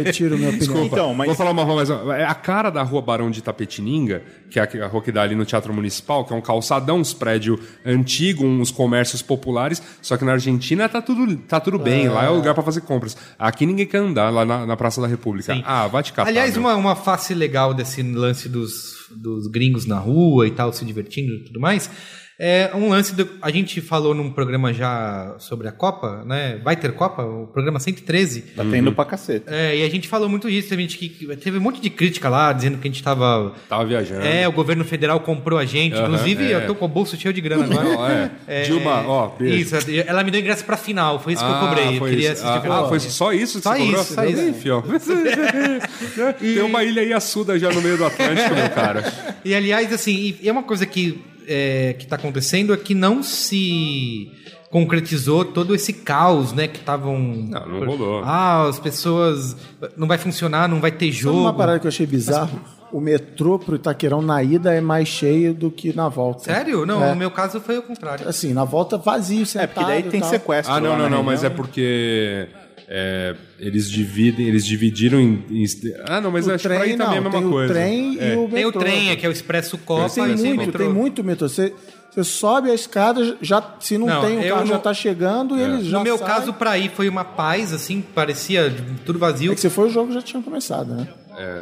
retiro minha opinião. Então, mas Vou falar uma rua mais. É a cara da rua Barão de Tapetininga, que é a rua que dá ali no Teatro Municipal, que é um calçadão, uns prédios antigos, uns comércios populares. Só que na Argentina tá tudo, tá tudo bem. Lá é o lugar pra fazer compras. Aqui ninguém quer andar, lá na, na Praça da República. Sim. Ah, vai te catar. Aliás, uma, uma face legal desse lance dos, dos gringos na rua e tal, se divertindo e tudo mais, É um lance do. A gente falou num programa já sobre a Copa, né? Vai ter Copa, o programa 113. Tá tendo pra cacete. É, e a gente falou muito disso, teve, gente que, teve um monte de crítica lá, dizendo que a gente tava. Tava viajando. É, o governo federal comprou a gente. Aham, Inclusive, é. eu tô com o bolso cheio de grana agora. Ó, é. Dilma, ó, beijo. Isso, ela me deu ingresso pra final, foi isso que eu Ah, cobrei. Eu queria isso. assistir a Ah, final. ah, foi só isso que Só você cobrou? isso, só isso. Tem uma ilha Iassuda já no meio do Atlântico, meu cara. E aliás, assim, e é uma coisa que é, que tá acontecendo é que não se concretizou todo esse caos, né? Que estavam. Não, não rolou. Ah, as pessoas. Não vai funcionar, não vai ter Sabe jogo. uma parada que eu achei bizarro? O metrô pro Itaquerão na ida é mais cheio do que na volta. Sério? Não, É. no meu caso foi o contrário. Assim, na volta vazio, É, sentado porque daí tem sequestro. Ah, não, lá não, na não, mas é porque é, eles dividem, eles dividiram em, em- Ah, não, mas O acho que trem também é a mesma tem coisa. o trem É. e o Tem o metrô. trem, é que é o Expresso Copa. Tem e tem o muito, metrô. tem muito metrô. Você, você sobe a escada, já, se não, Não, tem, o carro já não- tá chegando e eles já No meu saem. caso, pra ir, foi uma paz, assim, parecia tudo vazio. É que se for o jogo já tinha começado, né?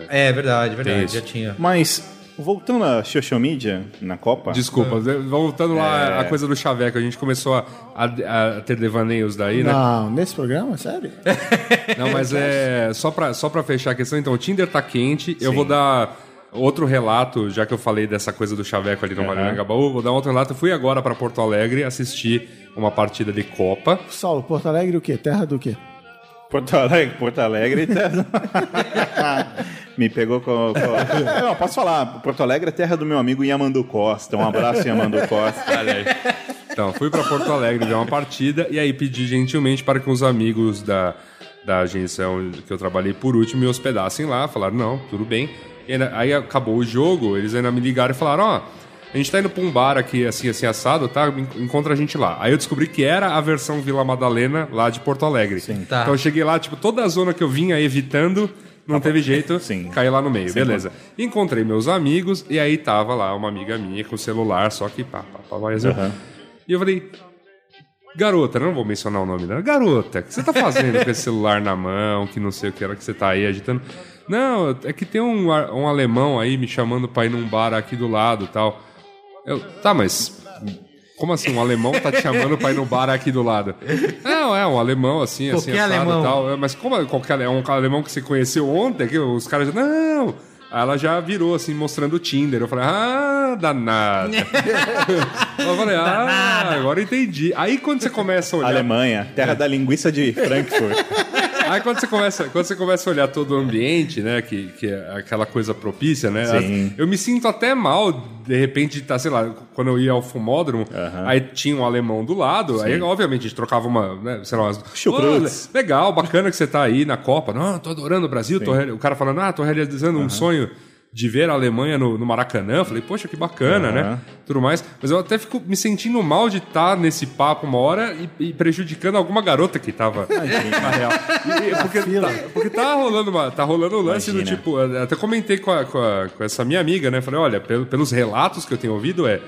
É verdade, verdade, isso. já tinha. Mas, voltando à social media na Copa. Desculpa, voltando É. lá à coisa do chaveco, a gente começou a, a- a ter devaneios daí, né? Não, nesse programa? Sério? Não, mas é. Só pra, só pra fechar a questão, então, o Tinder tá quente. Eu vou dar outro relato, já que eu falei dessa coisa do chaveco ali no Aham. Marangabaú, vou dar outro relato. Eu fui agora pra Porto Alegre assistir uma partida de Copa. Saulo, Porto Alegre o quê? Terra do quê? Porto Alegre, Porto Alegre. Me pegou com. com... É, Não, posso falar. Porto Alegre é terra do meu amigo Yamandu Costa. Um abraço, Yamandu Costa. Olha aí. Então, fui pra Porto Alegre ver uma partida e aí pedi gentilmente para que os amigos da, da agência onde que eu trabalhei por último me hospedassem lá. Falaram, não, tudo bem. E ainda- aí acabou o jogo, eles ainda me ligaram e falaram, ó, a gente tá indo pra um bar aqui, assim, assim, assado, tá? En- Encontra a gente lá. Aí eu descobri que era a versão Vila Madalena lá de Porto Alegre. Tá. Então eu cheguei lá, tipo, toda a zona que eu vinha evitando, não teve jeito, Sim. caí lá no meio, beleza. Encontrei meus amigos e aí tava lá uma amiga minha com o celular, só que pá, pá, pá, vai Aham. E eu falei, garota, não vou mencionar o nome dela, garota, o que você tá fazendo com esse celular na mão, que não sei o que era que você tá aí agitando? Não, é que tem um, um alemão aí me chamando pra ir num bar aqui do lado e tal. Eu, tá, mas como assim, um alemão tá te chamando pra ir no bar aqui do lado? Não, é um alemão assim, assim, Qualquer assado alemão. e tal. É, Mas como é qualquer é um alemão que você conheceu ontem? Que os caras já, não... Aí ela já virou assim, mostrando o Tinder. Eu falei, ah, danada. eu falei, ah, agora entendi. Aí quando você começa a olhar. Alemanha, terra da linguiça de Frankfurt. Aí quando você começa, quando você começa a olhar todo o ambiente, né, que, que é aquela coisa propícia, né? Sim. Eu me sinto até mal, de repente, de estar, sei lá, quando eu ia ao fumódromo, aí tinha um alemão do lado, aí obviamente a gente trocava uma, né, sei lá, umas... Chucrutes. "Ô, legal, bacana que você tá aí na Copa. Não, tô adorando o Brasil, tô o cara falando, ah, tô realizando um sonho de ver a Alemanha no, no Maracanã. Falei, poxa, que bacana, Aham. né? Tudo mais. Mas eu até fico me sentindo mal de estar nesse papo uma hora e, e prejudicando alguma garota que tava na real. E- e- porque, tá, porque tá rolando uma, tá rolando um lance do Imagina. tipo, até comentei com, a- com, a- com essa minha amiga, né? Falei, olha, pelo- pelos relatos que eu tenho ouvido, é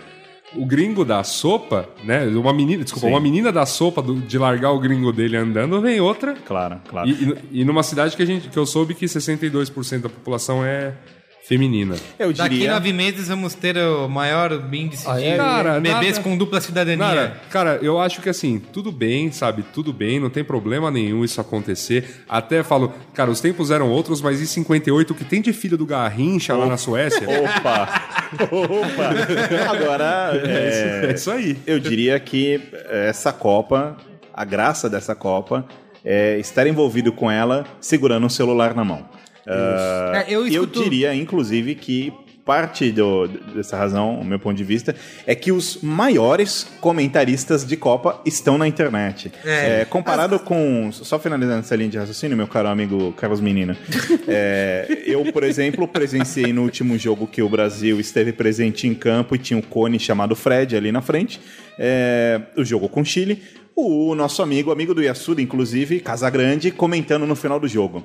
o gringo da sopa, né? Uma menina, desculpa, Sim. uma menina da sopa do- de largar o gringo dele andando, vem outra. Claro, claro. E, e- e numa cidade que, a gente, que eu soube que 62% da população é feminina. Eu Daqui diria. nove meses vamos ter o maior índice Ah, de é? Cara, bebês nada- com dupla cidadania. Cara, cara, eu acho que assim, tudo bem, sabe? Tudo bem, não tem problema nenhum isso acontecer. Até falo, cara, os tempos eram outros, mas em 58, o que tem de filho do Garrincha lá na Suécia? Opa! Opa! Agora, É é, isso aí. eu diria que essa Copa, a graça dessa Copa, é estar envolvido com ela segurando um celular na mão. Ah, É, eu eu escuto- diria, inclusive, que parte do- dessa razão, o meu ponto de vista, é que os maiores comentaristas de Copa estão na internet. É. É, comparado com. Só finalizando essa linha de raciocínio, meu caro amigo Carlos Menina. É, eu, por exemplo, presenciei no último jogo que o Brasil esteve presente em campo e tinha um cone chamado Fred ali na frente. É, o jogo com o Chile. O nosso amigo, amigo do Yasuda, inclusive, Casagrande, comentando no final do jogo.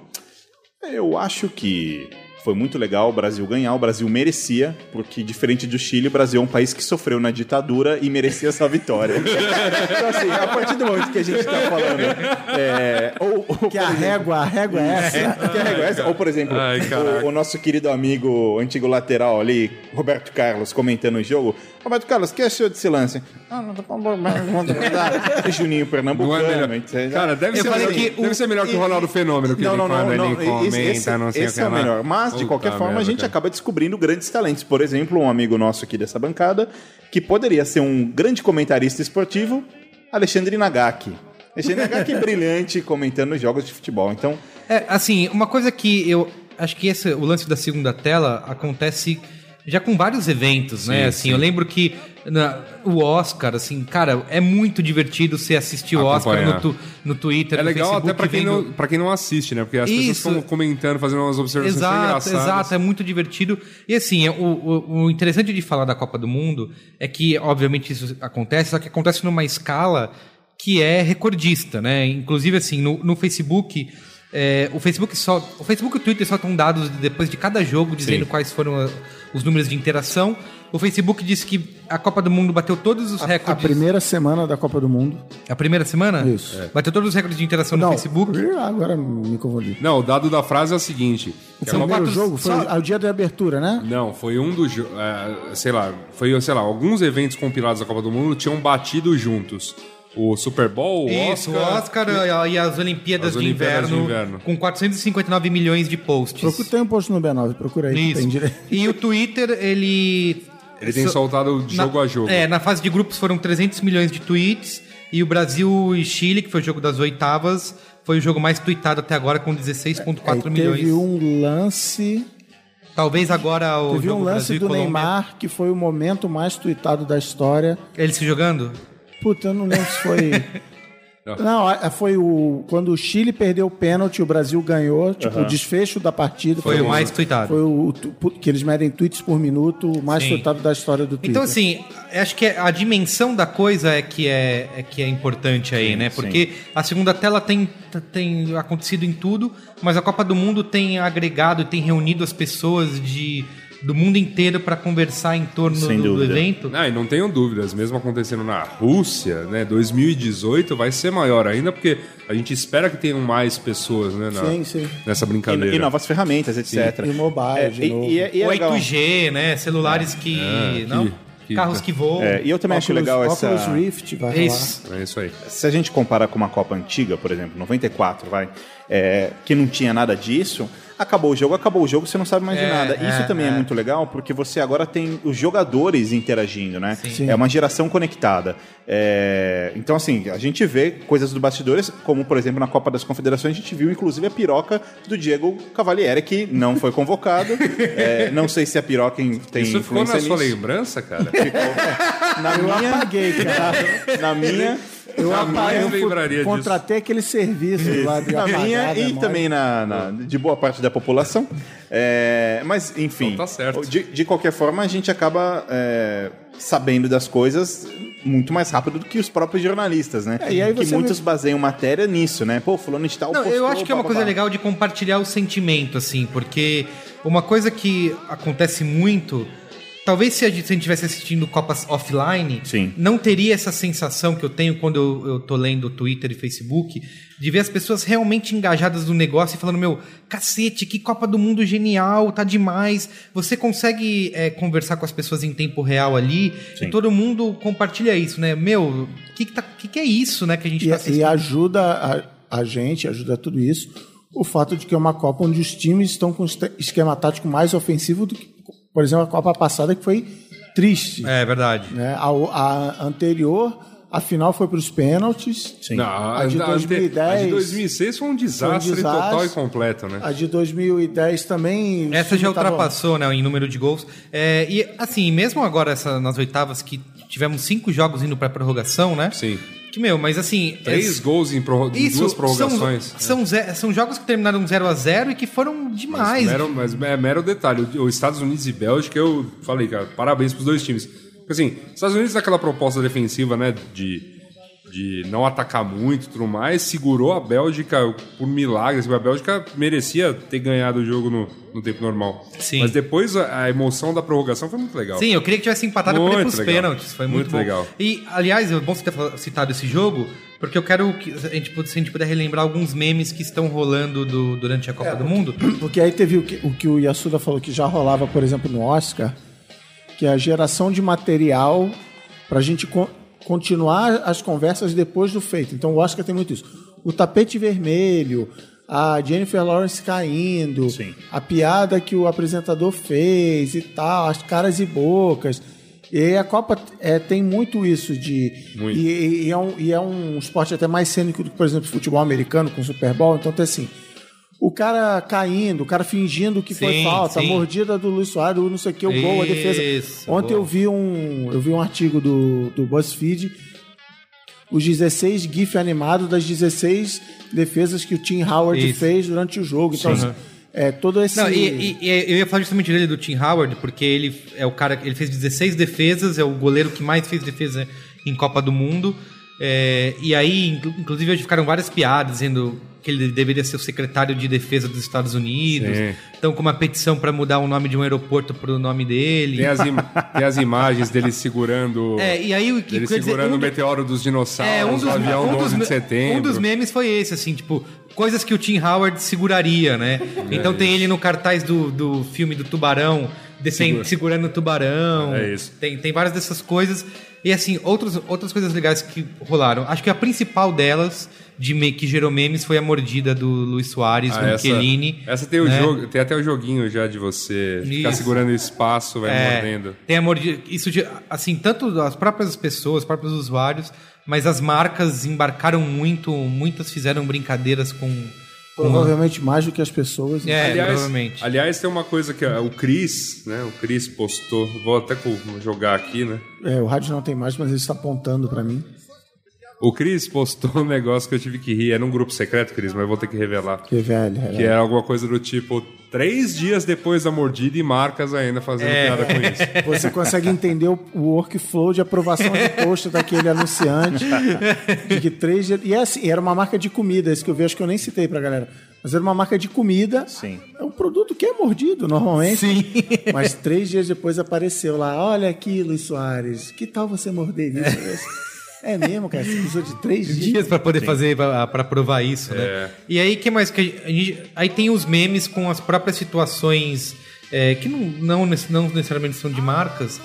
Eu acho que foi muito legal o Brasil ganhar, o Brasil merecia, porque diferente do Chile, o Brasil é um país que sofreu na ditadura e merecia essa vitória. então, assim, a partir do momento que a gente tá falando é, ou, Que a régua, a régua é essa. Que é legal essa. Ou, por exemplo, Ai, o, o nosso querido amigo, antigo lateral ali, Roberto Carlos, comentando o jogo. Roberto Carlos, que achou desse lance? Ah, não tô com Juninho Pernambucano. Não é melhor. Cara, deve, Eu ser falei melhor, que deve o- ser melhor que o Ronaldo Fenômeno, que Não, ele não, não, ele não. comenta, Esse, esse- não sei esse o é que o lá. melhor. Mas, de Puta qualquer forma, a merda, gente cara. acaba descobrindo grandes talentos. Por exemplo, um amigo nosso aqui dessa bancada, que poderia ser um grande comentarista esportivo, Alexandre Nagaki. Alexandre Nagaki é brilhante comentando jogos de futebol. Então, É, assim, uma coisa que eu acho que esse, o lance da segunda tela acontece já com vários eventos, né? Assim, eu lembro que na- o Oscar, assim, cara, é muito divertido você assistir o Oscar no, tu- no Twitter, É no legal Facebook, até pra quem, vendo- não, quem não assiste, né? Porque as pessoas Isso. ficam comentando, fazendo umas observações Exato, engraçadas. exato, é muito divertido. E assim, o, o, o interessante de falar da Copa do Mundo é que, obviamente, isso acontece, só que acontece numa escala que é recordista, né? Inclusive, assim, no, no Facebook. é, o Facebook só. O Facebook e o Twitter soltam dados depois de cada jogo, dizendo quais foram a- os números de interação. O Facebook disse que a Copa do Mundo bateu todos os A recordes. primeira semana da Copa do Mundo. A primeira semana? Isso. Bateu todos os recordes de interação no Não, Facebook. agora me confundi. Não, o dado da frase é o seguinte. O a Copa- primeiro quatro- jogo foi só- ao dia da abertura, né? Não, foi um dos. é, sei lá, foi, sei lá, alguns eventos compilados da Copa do Mundo tinham batido juntos. O Super Bowl, o Isso, Oscar. o Oscar e as Olimpíadas, As de, Olimpíadas de inverno, Inverno. com 459 milhões de posts. Procura, tem um post no B9, procura aí. que Isso. Tem direito. E o Twitter, ele. Ele tem so- soltado jogo na- a jogo. É, na fase de grupos foram 300 milhões de tweets. E o Brasil e Chile, que foi o jogo das oitavas, foi o jogo mais tweetado até agora, com 16,4 Aí milhões. teve um lance. Talvez agora o Teve um jogo lance Brasil e do Colômbia. Neymar que foi o momento mais tweetado da história. Ele se jogando? Puta, eu não lembro se foi. Não, é- foi o. Quando o Chile perdeu o pênalti, o Brasil ganhou. Tipo, o desfecho da partida. Foi o mais tweetado. Foi o. tu- Que eles medem tweets por minuto, o mais Sim. tweetado da história do Twitter. Então, assim, acho que a dimensão da coisa é que é, é que é importante aí, né? Porque a segunda tela tem, tem acontecido em tudo, mas a Copa do Mundo tem agregado e tem reunido as pessoas de, do mundo inteiro para conversar em torno Sem do, dúvida. evento. Não, e não tenham dúvidas, mesmo acontecendo na Rússia, né? 2018 vai ser maior ainda, porque a gente espera que tenham mais pessoas, né? na- Sim, sim. Nessa e, brincadeira. e novas ferramentas, etc. E mobile, É, de e, novo. e é- e é o legal. 8G, né? Celulares que. É, não? que- Carros que voam. É, e eu também acho Oculus- legal essa. Oculus Rift vai rolar. Isso. É isso aí. Se a gente comparar com uma Copa antiga, por exemplo, 94, vai, é, que não tinha nada disso, acabou o jogo, acabou o jogo, você não sabe mais de É, nada. Isso é, também é. é. muito legal, porque você agora tem os jogadores interagindo, né? Sim. É uma geração conectada. É, então, assim, a gente vê coisas do bastidores, como, por exemplo, na Copa das Confederações, a gente viu, inclusive, a piroca do Diego Cavalieri, que não foi convocado. É, não sei se a piroca em- tem Isso ficou influência na sua nisso. lembrança, cara? Na Eu minha, apaguei, cara. na minha Eu apaguei. Eu lembraria fui, disso. contratei aquele serviço lá de na minha e memória. também na, na- de boa parte da população. É, mas, enfim, Então tá certo. De, de qualquer forma, a gente acaba é, sabendo das coisas muito mais rápido do que os próprios jornalistas, né? É, e aí que muitos baseiam matéria nisso, né? Pô, fulano de tal Não, eu postou, acho que é uma coisa legal de compartilhar o sentimento, assim, porque uma coisa que acontece muito. Talvez se a gente estivesse assistindo Copas offline, Sim. não teria essa sensação que eu tenho quando eu, eu tô lendo Twitter e Facebook, de ver as pessoas realmente engajadas no negócio e falando, meu, cacete, que Copa do Mundo genial, tá demais. Você consegue é, conversar com as pessoas em tempo real ali Sim. e todo mundo compartilha isso, né? Meu, o que, que, tá, que, que é isso, né, que a gente E, tá e assistindo? ajuda a, a gente, ajuda tudo isso, o fato de que é uma Copa onde os times estão com esquema tático mais ofensivo do que, por exemplo, a Copa passada que foi triste. É verdade. Né? A, a anterior, a final foi para os pênaltis. Sim. Não, a, A de a ante- 2010 a de 2006 foi um desastre, desastre. total e completo, né? A de 2010 também. Essa já time tava- ultrapassou, né, em número de gols. É, e assim, mesmo agora essa, nas oitavas que tivemos cinco jogos indo pra prorrogação, né? Sim. Que, meu, mas assim... Três gols em, prorro- em Isso, duas prorrogações. São, são, ze- são jogos que terminaram 0 a 0 e que foram demais. Mero, mas é mero detalhe. Os Estados Unidos e Bélgica, eu falei, cara, parabéns pros dois times. Porque, assim, Estados Unidos naquela proposta defensiva, né, de de não atacar muito e tudo mais, segurou a Bélgica por milagres. A Bélgica merecia ter ganhado o jogo no, no tempo normal. Sim. Mas depois a, a emoção da prorrogação foi muito legal. Sim, eu queria que tivesse empatado Muito os legal. pênaltis. Foi muito, Muito bom. legal. E, aliás, é bom você ter citado esse jogo, porque eu quero que a gente, se a gente puder relembrar alguns memes que estão rolando do- durante a Copa do Mundo. Porque aí teve o que, o que o Yasuda falou que já rolava, por exemplo, no Oscar, que é a geração de material pra gente co- continuar as conversas depois do feito. Então o Oscar tem muito isso. O tapete vermelho, a Jennifer Lawrence caindo, Sim. a piada que o apresentador fez e tal, as caras e bocas. E a Copa é, tem muito isso de. Muito. E, e é um, e é um esporte até mais cênico do que, por exemplo, futebol americano com Super Bowl. Então tem assim. O cara caindo, o cara fingindo que foi Sim, falta, a sim. mordida do Luiz Soares, não sei o que, o gol, a defesa. Ontem boa. eu vi um, eu vi um artigo do, do BuzzFeed, os 16 GIF animados das 16 defesas que o Tim Howard Isso. fez durante o jogo. Então, é todo esse. Não, e, e- e eu ia falar justamente dele do Tim Howard, porque ele é o cara, ele fez 16 defesas, é o goleiro que mais fez defesa em Copa do Mundo. É, e aí, inclu- inclusive, hoje ficaram várias piadas dizendo que ele deveria ser o secretário de defesa dos Estados Unidos. Sim. Então, com uma petição para mudar o nome de um aeroporto para o nome dele. Tem as, im- tem as imagens dele segurando. É, e aí o que Ele quer dizer, segurando um o meteoro dos dinossauros, É, um dos, o avião um do dos 11 de setembro. Um dos memes foi esse, assim, tipo, coisas que o Tim Howard seguraria, né? então tem ele no cartaz do, do filme do Tubarão, descendo, Segura. segurando o tubarão. É isso. Tem, tem várias dessas coisas. E assim, outros, outras coisas legais que rolaram. Acho que a principal delas, de me- que gerou memes, foi a mordida do Luiz Soares Ah, no essa, Chiellini. essa tem, o né? jogo, tem até o joguinho já de você ficar Isso. segurando o espaço, vai É, mordendo. Tem a mordida. Isso, de- assim, tanto as próprias pessoas, os próprios usuários, mas as marcas embarcaram muito, muitas fizeram brincadeiras com. Provavelmente mais do que as pessoas. É, aliás, provavelmente. aliás, tem uma coisa que ah, o Chris, né? O Chris postou. Vou até jogar aqui, né? É, o rádio não tem mais, mas ele está apontando para mim. O Chris postou um negócio que eu tive que rir. Era um grupo secreto, Chris, mas eu vou ter que revelar. Que velho. é. Que era alguma coisa do tipo, três dias depois da mordida e marcas ainda fazendo É. piada com isso. Você consegue entender o, workflow de aprovação de post daquele anunciante. De que três dias. E é assim, era uma marca de comida, esse que eu vejo que eu nem citei pra galera. Mas era uma marca de comida. Sim. É um produto que é mordido normalmente. Sim. Mas três dias depois apareceu lá. Olha aqui, Luiz Soares. Que tal você morder isso? É mesmo, cara? Você precisou de três dias. dias para poder fazer para provar isso, né? É. E aí que mais que a gente, aí tem os memes com as próprias situações é, que não, não, não necessariamente são de marcas.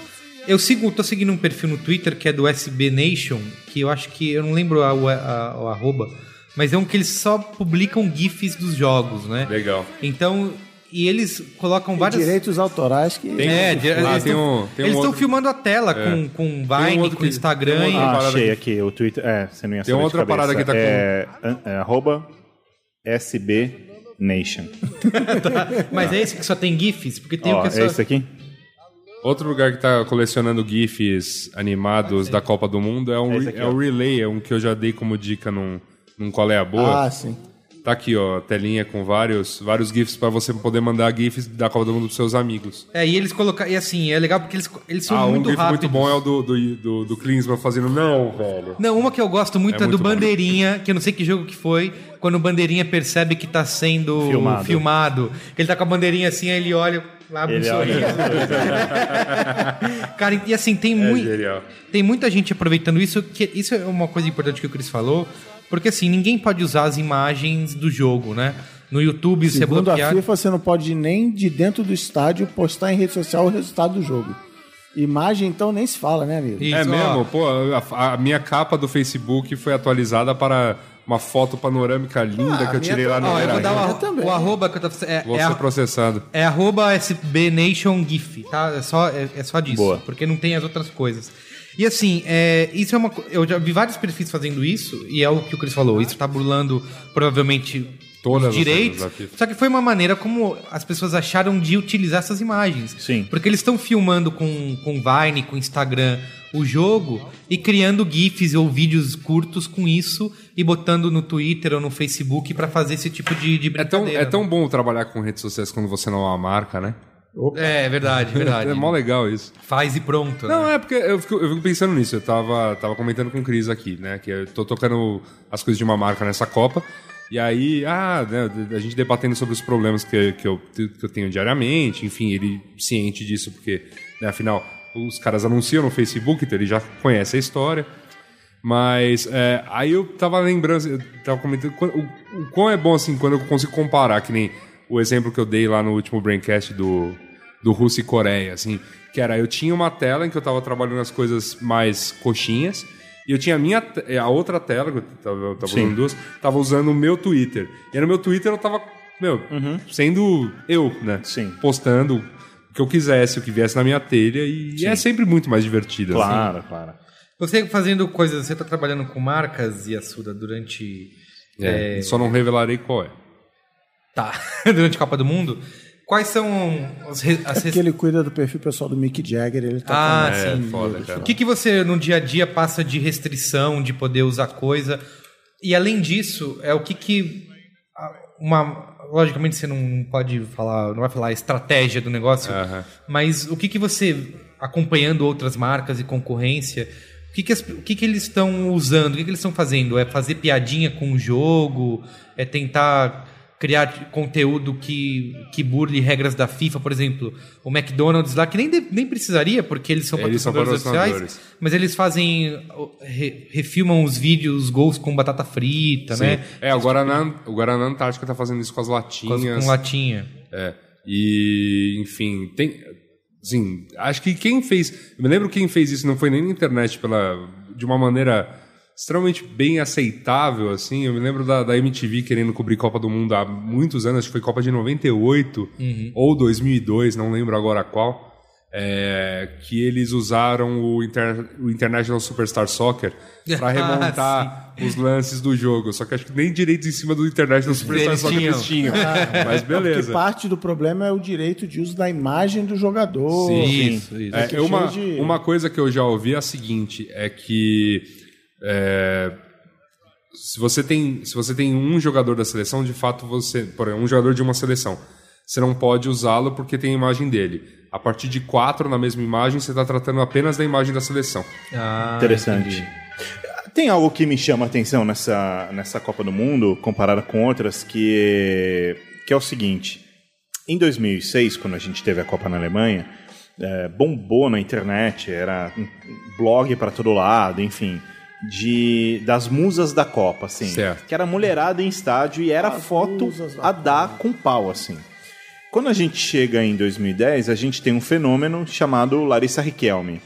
Eu sigo, tô seguindo um perfil no Twitter que é do SB Nation, que eu acho que eu não lembro a, a- o arroba, mas é um que eles só publicam gifs dos jogos, né? Legal. Então, e eles colocam várias Direitos autorais que. Tem- é, de- Ah, eles tem estão um- tem um eles estão outro- filmando a tela com, com um Vine, outro com que- Instagram. tem um e- Ah, parada achei aqui. aqui. O Twitter. É, você não ia Tem outra parada que tá com- é, é, arroba SB Nation. Mas é esse que só tem GIFs? Porque tem Ó, o que é só... é esse aqui? Outro lugar que tá colecionando GIFs animados da Copa do Mundo é, um, É é o Relay, é um que eu já dei como dica num, num Qual é a Boa. Ah, sim. Tá aqui, ó, a telinha com vários, vários GIFs pra você poder mandar GIFs da Copa do Mundo pros seus amigos. É, e eles colocaram. E assim, é legal porque eles, eles são ah, um muito GIF rápidos. muito bom é o do, do, do, do Klinsmann fazendo não, velho. Não, uma que eu gosto muito É é, do muito bom. Bandeirinha, que eu não sei que jogo que foi, quando o Bandeirinha percebe que tá sendo Filmado. filmado. Ele tá com a bandeirinha assim, aí ele olha, abre um sorriso. Cara, e assim, tem, É mui- genial. tem muita gente aproveitando isso, que isso é uma coisa importante que o Chris falou, porque assim, ninguém pode usar as imagens do jogo, né? No YouTube isso é Segundo a bloqueado. FIFA, você não pode nem de dentro do estádio postar em rede social o resultado do jogo. Imagem, então, nem se fala, né, amigo? Isso, é ó. mesmo? Pô, a, a minha capa do Facebook foi atualizada para uma foto panorâmica linda Ah, que eu tirei lá no Ó, eu vou dar o, também. arroba que eu tô é, Vou é, ser processado. é arroba SB Nation GIF, tá? É só, é, é só disso. Boa. Porque não tem as outras coisas. E assim, é, isso é uma Eu já vi vários perfis fazendo isso, e é o que o Chris falou. Isso tá burlando provavelmente Todas os direitos. Só que foi uma maneira como as pessoas acharam de utilizar essas imagens. Sim. Porque eles estão filmando com, com Vine, com Instagram, o jogo e criando GIFs ou vídeos curtos com isso e botando no Twitter ou no Facebook pra fazer esse tipo de, de É tão, brincadeira. é tão bom trabalhar com redes sociais quando você não é uma marca, né? É, verdade, verdade. É mó legal isso. Faz e pronto. Não, né? é porque eu fico, eu fico pensando nisso. Eu tava, tava comentando com o Cris aqui, né? Que eu tô tocando as coisas de uma marca nessa Copa. E aí, ah, né, a gente debatendo sobre os problemas que, que, eu, que eu tenho diariamente, enfim, ele ciente disso, porque, né, afinal, os caras anunciam no Facebook, então ele já conhece a história. Mas é, aí eu tava lembrando, eu tava comentando o, o quão é bom assim quando eu consigo comparar, que nem o exemplo que eu dei lá no último Braincast do, do Rússia e Coreia, assim, que era eu tinha uma tela em que eu tava trabalhando as coisas mais coxinhas, e eu tinha a minha a outra tela, que eu tava, eu tava usando duas, tava usando o meu Twitter. E no meu Twitter eu tava, meu, sendo eu, né? Sim. Postando o que eu quisesse, o que viesse na minha telha, e é sempre muito mais divertido. assim. Claro, claro. Você fazendo coisas, você tá trabalhando com marcas, Yasuda, durante. É, Só não revelarei qual é. Tá. durante a Copa do Mundo. Quais são as, re- as É porque ele cuida do perfil pessoal do Mick Jagger, ele tá Ah, com- É sim. foda, cara. O que, que você no dia a dia passa de restrição, de poder usar coisa? E além disso, é o que que uma logicamente você não pode falar, não vai falar a estratégia do negócio, mas o que que você acompanhando outras marcas e concorrência, o que que, as- o que, que eles estão usando, o que, que eles estão fazendo? É fazer piadinha com o jogo? É tentar criar conteúdo que, que burle regras da FIFA, por exemplo, o McDonald's lá, que nem, de- nem precisaria, porque eles são Eles são patrocinadores oficiais, patrocinadores. mas eles fazem, re- refilmam os vídeos, os gols com batata frita, Sim. né? É, o Guaraná, o Guaraná Antártica tá fazendo isso com as latinhas. com latinha. É. E, enfim, tem. Assim, acho que quem fez. Eu me lembro quem fez isso não foi nem na internet pela, de uma maneira extremamente bem aceitável, assim. Eu me lembro da, da MTV querendo cobrir Copa do Mundo há muitos anos, acho que foi Copa de 98 ou 2002, não lembro agora qual. é, que eles usaram o, Inter- o International Superstar Soccer para Ah, remontar os lances do jogo. Só que acho que nem direitos em cima do International Superstar Eles Soccer eles tinham. tinham. Mas Porque beleza. parte do problema é o direito de uso da imagem do jogador. Isso, isso. É, que uma, de- uma coisa que eu já ouvi é a seguinte, é que é, se, você tem, se você tem um jogador da seleção, de fato você, por exemplo, um jogador de uma seleção, você não pode usá-lo porque tem a imagem dele. A partir de quatro na mesma imagem, você está tratando apenas da imagem da seleção. Ah, Interessante. entendi. Tem algo que me chama a atenção nessa, nessa Copa do Mundo, comparada com outras, que, que é o seguinte. Em 2006, quando a gente teve a Copa na Alemanha, é, bombou na internet, era um blog para todo lado, enfim, de das musas da Copa, assim. Certo. Que era mulherada em estádio e era As foto a dar com pau, assim. Quando a gente chega em 2010, a gente tem um fenômeno chamado Larissa Riquelme,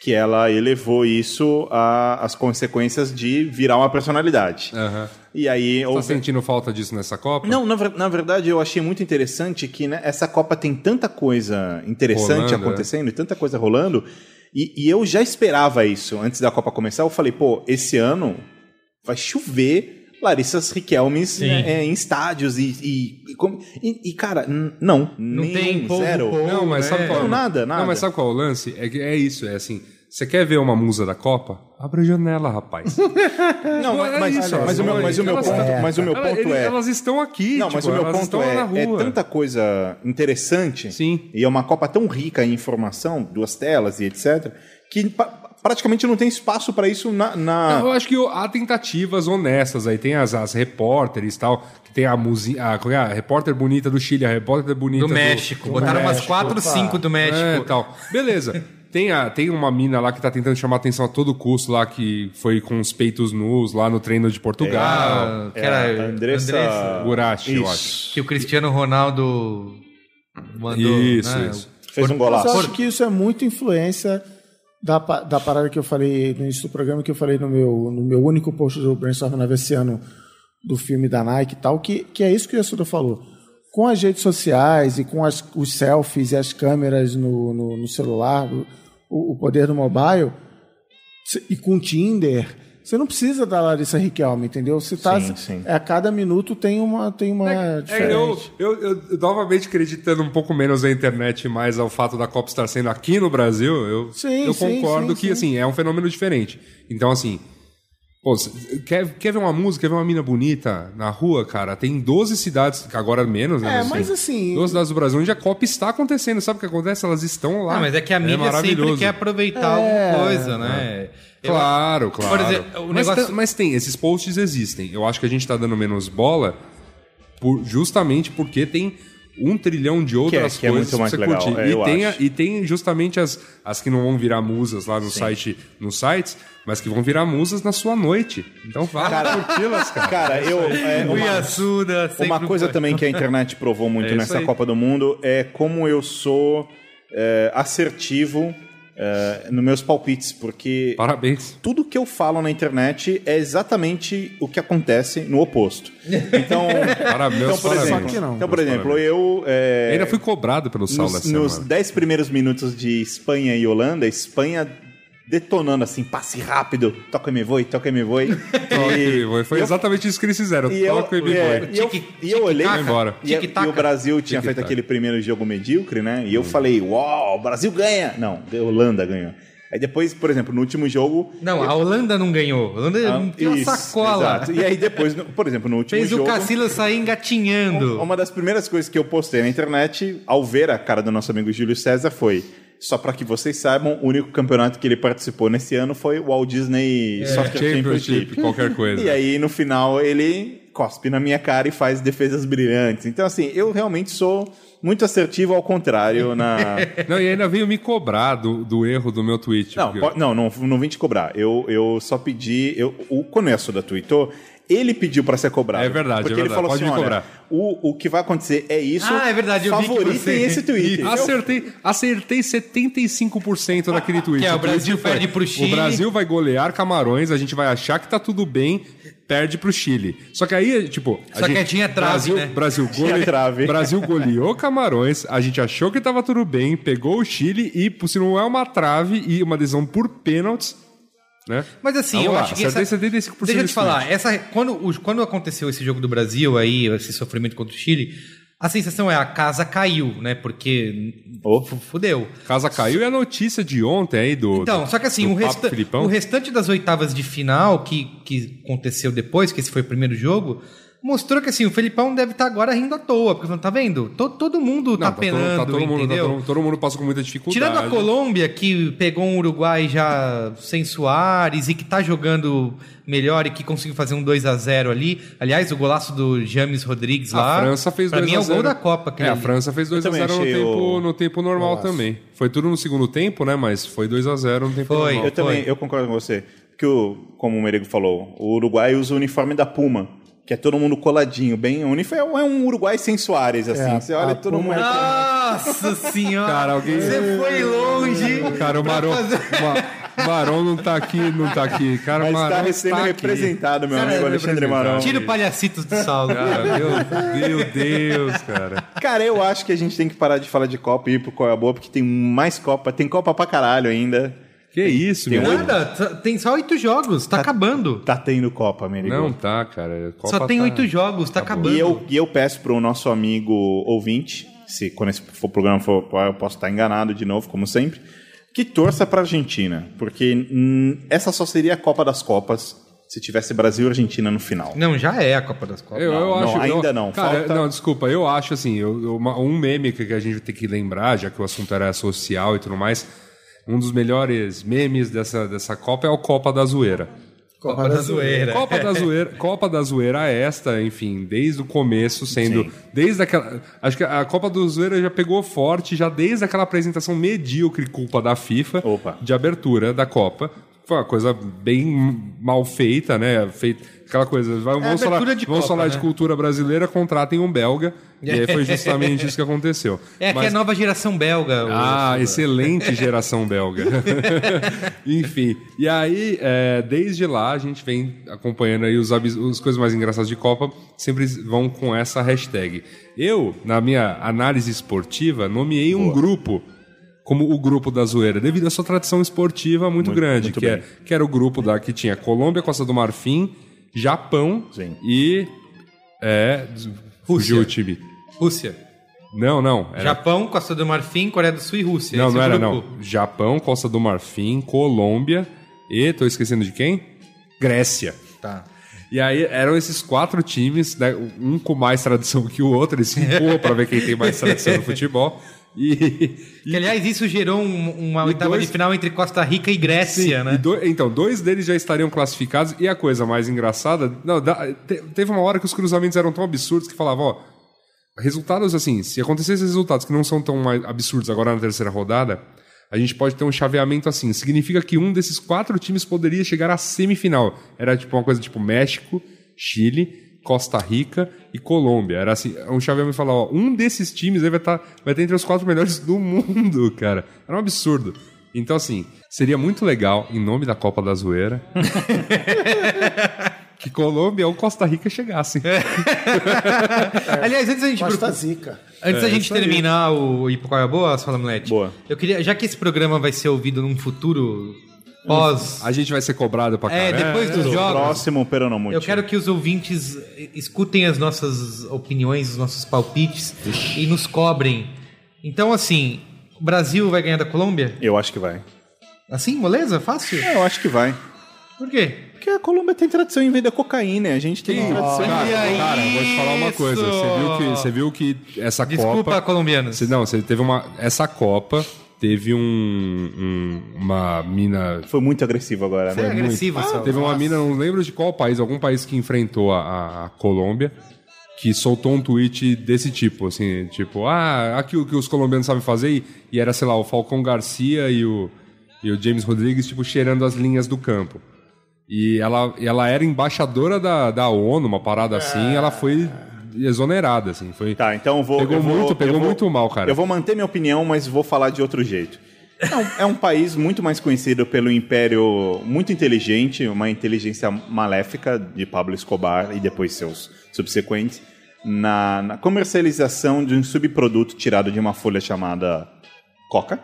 que ela elevou isso às consequências de virar uma personalidade. E aí Tá houve- sentindo falta disso nessa Copa? não, na, na verdade eu achei muito interessante que né, essa Copa tem tanta coisa interessante Rolando, acontecendo e tanta coisa rolando. E, e eu já esperava isso antes da Copa começar. Eu falei, pô, esse ano vai chover Larissas Riquelmes é, em estádios e. E, e e- e, cara, não. Não tem zero. povo, Não, mas sabe né? qual? Não, nada, nada. Não, mas sabe qual é o lance? É, que é isso, é assim. Você quer ver uma musa da Copa? Abre a janela, rapaz. Não, mas, É mas, isso, mas o meu, mas o meu elas- ponto, mas o meu Ela- ponto ele- é. Elas estão aqui. Não, tipo, mas o meu elas ponto estão lá na é, é tanta coisa interessante Sim. e é uma Copa tão rica em informação, duas telas e etc, que praticamente não tem espaço para isso na. na- Eu acho que há tentativas honestas aí. Tem as, as repórteres e tal, que tem a musinha. A, qual é? a repórter bonita do Chile, a repórter bonita Do México. Botaram umas México, 4, opa. 5 do México. É, tal. Beleza. Tem, a, tem uma mina lá que tá tentando chamar atenção a todo custo lá, que foi com os peitos nus lá no treino de Portugal. Ah, que era É, a Andressa, Andressa. Gurashi, eu acho. Que o Cristiano Ronaldo mandou. Isso, né? isso. Fez um Mas eu golaço. acho que isso é muito influência da, da parada que eu falei no início do programa, que eu falei no meu, no meu único post do Brainstorm Nave esse ano, do filme da Nike e tal, que, que é isso que o Yasuda falou. Com as redes sociais e com as, os selfies e as câmeras no, no, no celular, o, o poder do mobile, cê- e com o Tinder, você não precisa da Larissa Riquelme, entendeu? Você tá, Sim, sim. É, a cada minuto tem uma, tem uma É, diferente. eu, eu, eu, eu, novamente acreditando um pouco menos na internet e mais ao fato da Copa estar sendo aqui no Brasil, eu, Sim, eu sim, concordo sim, que sim. assim é um fenômeno diferente. Então, assim, Pô, quer, quer ver uma música, quer ver uma mina bonita na rua, cara? Tem 12 cidades, agora menos, né? É, mas assim- 12 cidades do Brasil onde a Copa está acontecendo. Sabe o que acontece? Elas estão lá. Ah, mas é que a mídia sempre maravilhoso. quer aproveitar alguma coisa, né? Eu- Claro, claro. Por exemplo, o mas, negócio- tem, mas tem, esses posts existem. Eu acho que a gente tá dando menos bola por- justamente porque tem um trilhão de outras que é coisas muito mais pra você legal, curtir. é, e, eu tem, e tem justamente as, as que não vão virar musas lá no site, nos sites, mas que vão virar musas na sua noite. Então vá Cara, curti-las, cara. Cara, eu. é, uma, Yasuda uma coisa foi. também que a internet provou muito É nessa aí. Copa do Mundo é como eu sou é, assertivo é, nos meus palpites, porque Parabéns. tudo que eu falo na internet é exatamente o que acontece no oposto. Então, Parabéns. então por parabéns. exemplo, não. então, por exemplo eu. é, Ainda fui cobrado pelo Saulo nos, essa nos semana. 10 primeiros minutos de Espanha e Holanda, Espanha detonando assim, passe rápido, toca me voe, toca me voe. Foi, foi eu- exatamente isso que eles fizeram. e eu, Toca e me é, voe. e eu, e eu olhei embora. e, e o Brasil tinha feito aquele primeiro jogo medíocre, né? E eu falei, uau, o Brasil ganha! Não, a Holanda ganhou. Aí depois, por exemplo, no último jogo. Não, a Holanda não ganhou. A Holanda Ah, tem uma isso, sacola. exato. E aí depois, no- por exemplo, no último Fez o jogo. Cacilas sair engatinhando. Uma das primeiras coisas que eu postei na internet, ao ver a cara do nosso amigo Júlio César, foi. Só para que vocês saibam, o único campeonato que ele participou nesse ano foi o Walt Disney Soccer Championship, Championship. qualquer coisa. E aí, no final, ele cospe na minha cara e faz defesas brilhantes. Então, assim, eu realmente sou muito assertivo ao contrário na. Não, e ainda veio me cobrar do, do erro do meu tweet. Não, porque- po- não, não, não vim te cobrar. Eu, eu só pedi. Eu, o começo da tweetou, ele pediu para ser cobrado. É verdade, Porque é ele verdade. falou Pode assim: olha, cobrar. o, o que vai acontecer é isso. Ah, é verdade, eu vi que Favoritem você- esse tweet. Acertei, acertei 75% daquele tweet. Que é, o tweet Brasil foi, perde pro Chile. O Brasil vai golear Camarões, a gente vai achar que tá tudo bem, perde pro Chile. Só que aí, tipo... a Só que gente- tinha trave, Brasil, né? Brasil, Tinha gole... trave. Brasil goleou Camarões, a gente achou que tava tudo bem, pegou o Chile e, se não é uma trave e uma decisão por pênaltis, né? Mas assim, Vamos eu lá, acho que. Essa... 75% Deixa eu te falar, essa, quando, quando aconteceu esse jogo do Brasil aí, esse sofrimento contra o Chile, a sensação é a casa caiu, né? Porque Oh. fu- fudeu. Casa caiu e a notícia de ontem aí do. Então, do- só que assim, o, resta Filipão, o restante das oitavas de final que, que aconteceu depois, que esse foi o primeiro jogo, mostrou que assim, o Felipão deve estar agora rindo à toa, porque falando, tá vendo? To- todo mundo Não, tá, todo- penando, tá todo mundo, tá entendeu? todo, todo mundo passou com muita dificuldade. Tirando a Colômbia, que pegou um Uruguai já sem Soares e que tá jogando melhor e que conseguiu fazer um 2 a 0 ali. Aliás, o golaço do James Rodrigues lá. A França fez 2x0. Pra mim é o gol da Copa. É, a. França fez 2x0 também no, achei tempo, o- no tempo normal Golaço. também. Foi tudo no segundo tempo, né? Mas foi 2x0 no tempo Foi. normal. Eu também, Foi. eu concordo com você. Que o, como o Merego falou, o Uruguai usa o uniforme da Puma, que é todo mundo coladinho, bem. O uniforme é um Uruguai sem Soares, assim. É, você olha todo Puma- mundo. Nossa senhora! Cara, alguém- Você foi longe. Cara, o Maron, Ma- Maron não tá aqui, não tá aqui. Cara, Mas Maron está sendo aqui. representado, meu Cara, amigo Alexandre. Marão. Tira o palhacitos do saldo. Cara, meu, meu Deus, cara. Cara, eu acho que a gente tem que parar de falar de Copa e ir pro qual é a boa, porque tem mais Copa. Tem Copa pra caralho ainda. Que isso, tem meu? oito? Nada, tem só oito jogos, tá acabando. Tá tendo Copa, Merigo. Não tá, cara. Copa Só tem tá- oito jogos, tá acabando. E eu, e eu peço pro nosso amigo ouvinte, se quando esse for- programa for eu posso estar enganado de novo, como sempre, que torça pra Argentina. Porque hum, essa só seria a Copa das Copas se tivesse Brasil e Argentina no final. Não, já é a Copa das Copas. Eu, eu Não, acho, não, ainda eu- não, Cara, falta- não, desculpa, eu acho assim, eu- um meme que que a gente vai ter que lembrar, já que o assunto era social e tudo mais, um dos melhores memes dessa, dessa Copa é o Copa da Zoeira. Copa da Zoeira. Copa da Zoeira, Copa da Zoeira é esta, enfim, desde o começo, sendo. Sim. Desde aquela. Acho que a Copa da Zoeira já pegou forte, já desde aquela apresentação medíocre culpa da FIFA Opa. de abertura da Copa. Foi uma coisa bem mal feita, né? Feita, aquela coisa. Vamos, vamos falar, abertura de vamos Copa, falar de né? cultura brasileira, contratem um belga. E aí foi justamente isso que aconteceu. É que Mas- é a nova geração belga. o- ah, excelente geração belga. Enfim, e aí, é, desde lá, a gente vem acompanhando aí os, as coisas mais engraçadas de Copa, sempre vão com essa hashtag. Eu, na minha análise esportiva, nomeei um grupo como o grupo da zoeira, devido à sua tradição esportiva muito, Muito- grande, muito que, é, que era o grupo da que tinha Colômbia, Costa do Marfim, Japão Sim. e... É, fugiu o time. Rússia. Não, não. Era Japão, Costa do Marfim, Coreia do Sul e Rússia. não, Esse não é era, grupo. não. Japão, Costa do Marfim, Colômbia e. tô esquecendo de quem? Grécia. Tá. E aí eram esses quatro times, né, um com mais tradição que o outro, eles se empurram pra ver quem tem mais tradição no futebol. E, Que, aliás, isso gerou um- uma E oitava dois- de final entre Costa Rica e Grécia, e né? do- então, dois deles já estariam classificados. E a coisa mais engraçada, não, dá- te- teve uma hora que os cruzamentos eram tão absurdos que falavam, ó, resultados assim, se acontecessem resultados que não são tão absurdos agora na terceira rodada, a gente pode ter um chaveamento assim. Significa que um desses quatro times poderia chegar à semifinal. Era tipo uma coisa tipo México, Chile, Costa Rica e Colômbia. Era assim, um chaveamento que falava, ó, um desses times aí vai estar vai estar entre os quatro melhores do mundo, cara. Era um absurdo. Então, assim, seria muito legal, em nome da Copa da Zoeira, que Colômbia ou Costa Rica chegassem. Aliás, antes da gente Costa Zica. Antes da É, gente isso aí. terminar o E qual é a boa, Fala Mulete? Boa. Eu queria, já que esse programa vai ser ouvido num futuro pós. A gente vai ser cobrado pra É, caramba. depois dos jogos. Próximo Peronomute. Eu quero que os ouvintes escutem as nossas opiniões, os nossos palpites e nos cobrem. Então, assim, o Brasil vai ganhar da Colômbia? Eu acho que vai. Assim, moleza? Fácil? É, eu acho que vai. Por quê? Porque a Colômbia tem tradição em vender cocaína. A gente tem tradição em... Olha Cara, cara, eu vou te falar uma coisa. Você viu que, você viu que essa Desculpa, Copa. colombianos. Você, não, você teve uma. Essa Copa teve um, um- uma mina. Foi muito agressivo agora, Foi né? agressivo, Saulo. Teve uma mina, não lembro de qual país, algum país que enfrentou a, a- Colômbia, que soltou um tweet desse tipo, assim, tipo, ah, aqui o que os colombianos sabem fazer, e, e era, sei lá, o Falcão Garcia e o, e o James Rodrigues, tipo, cheirando as linhas do campo. E ela, ela era embaixadora da, da ONU, uma parada assim, e ela foi exonerada, assim, foi... Tá, então vou. Pegou vou- muito, pegou vou- muito mal, cara. Eu vou manter minha opinião, mas vou falar de outro jeito. É um, é um país muito mais conhecido pelo império muito inteligente, uma inteligência maléfica de Pablo Escobar e depois seus subsequentes, na, na comercialização de um subproduto tirado de uma folha chamada coca.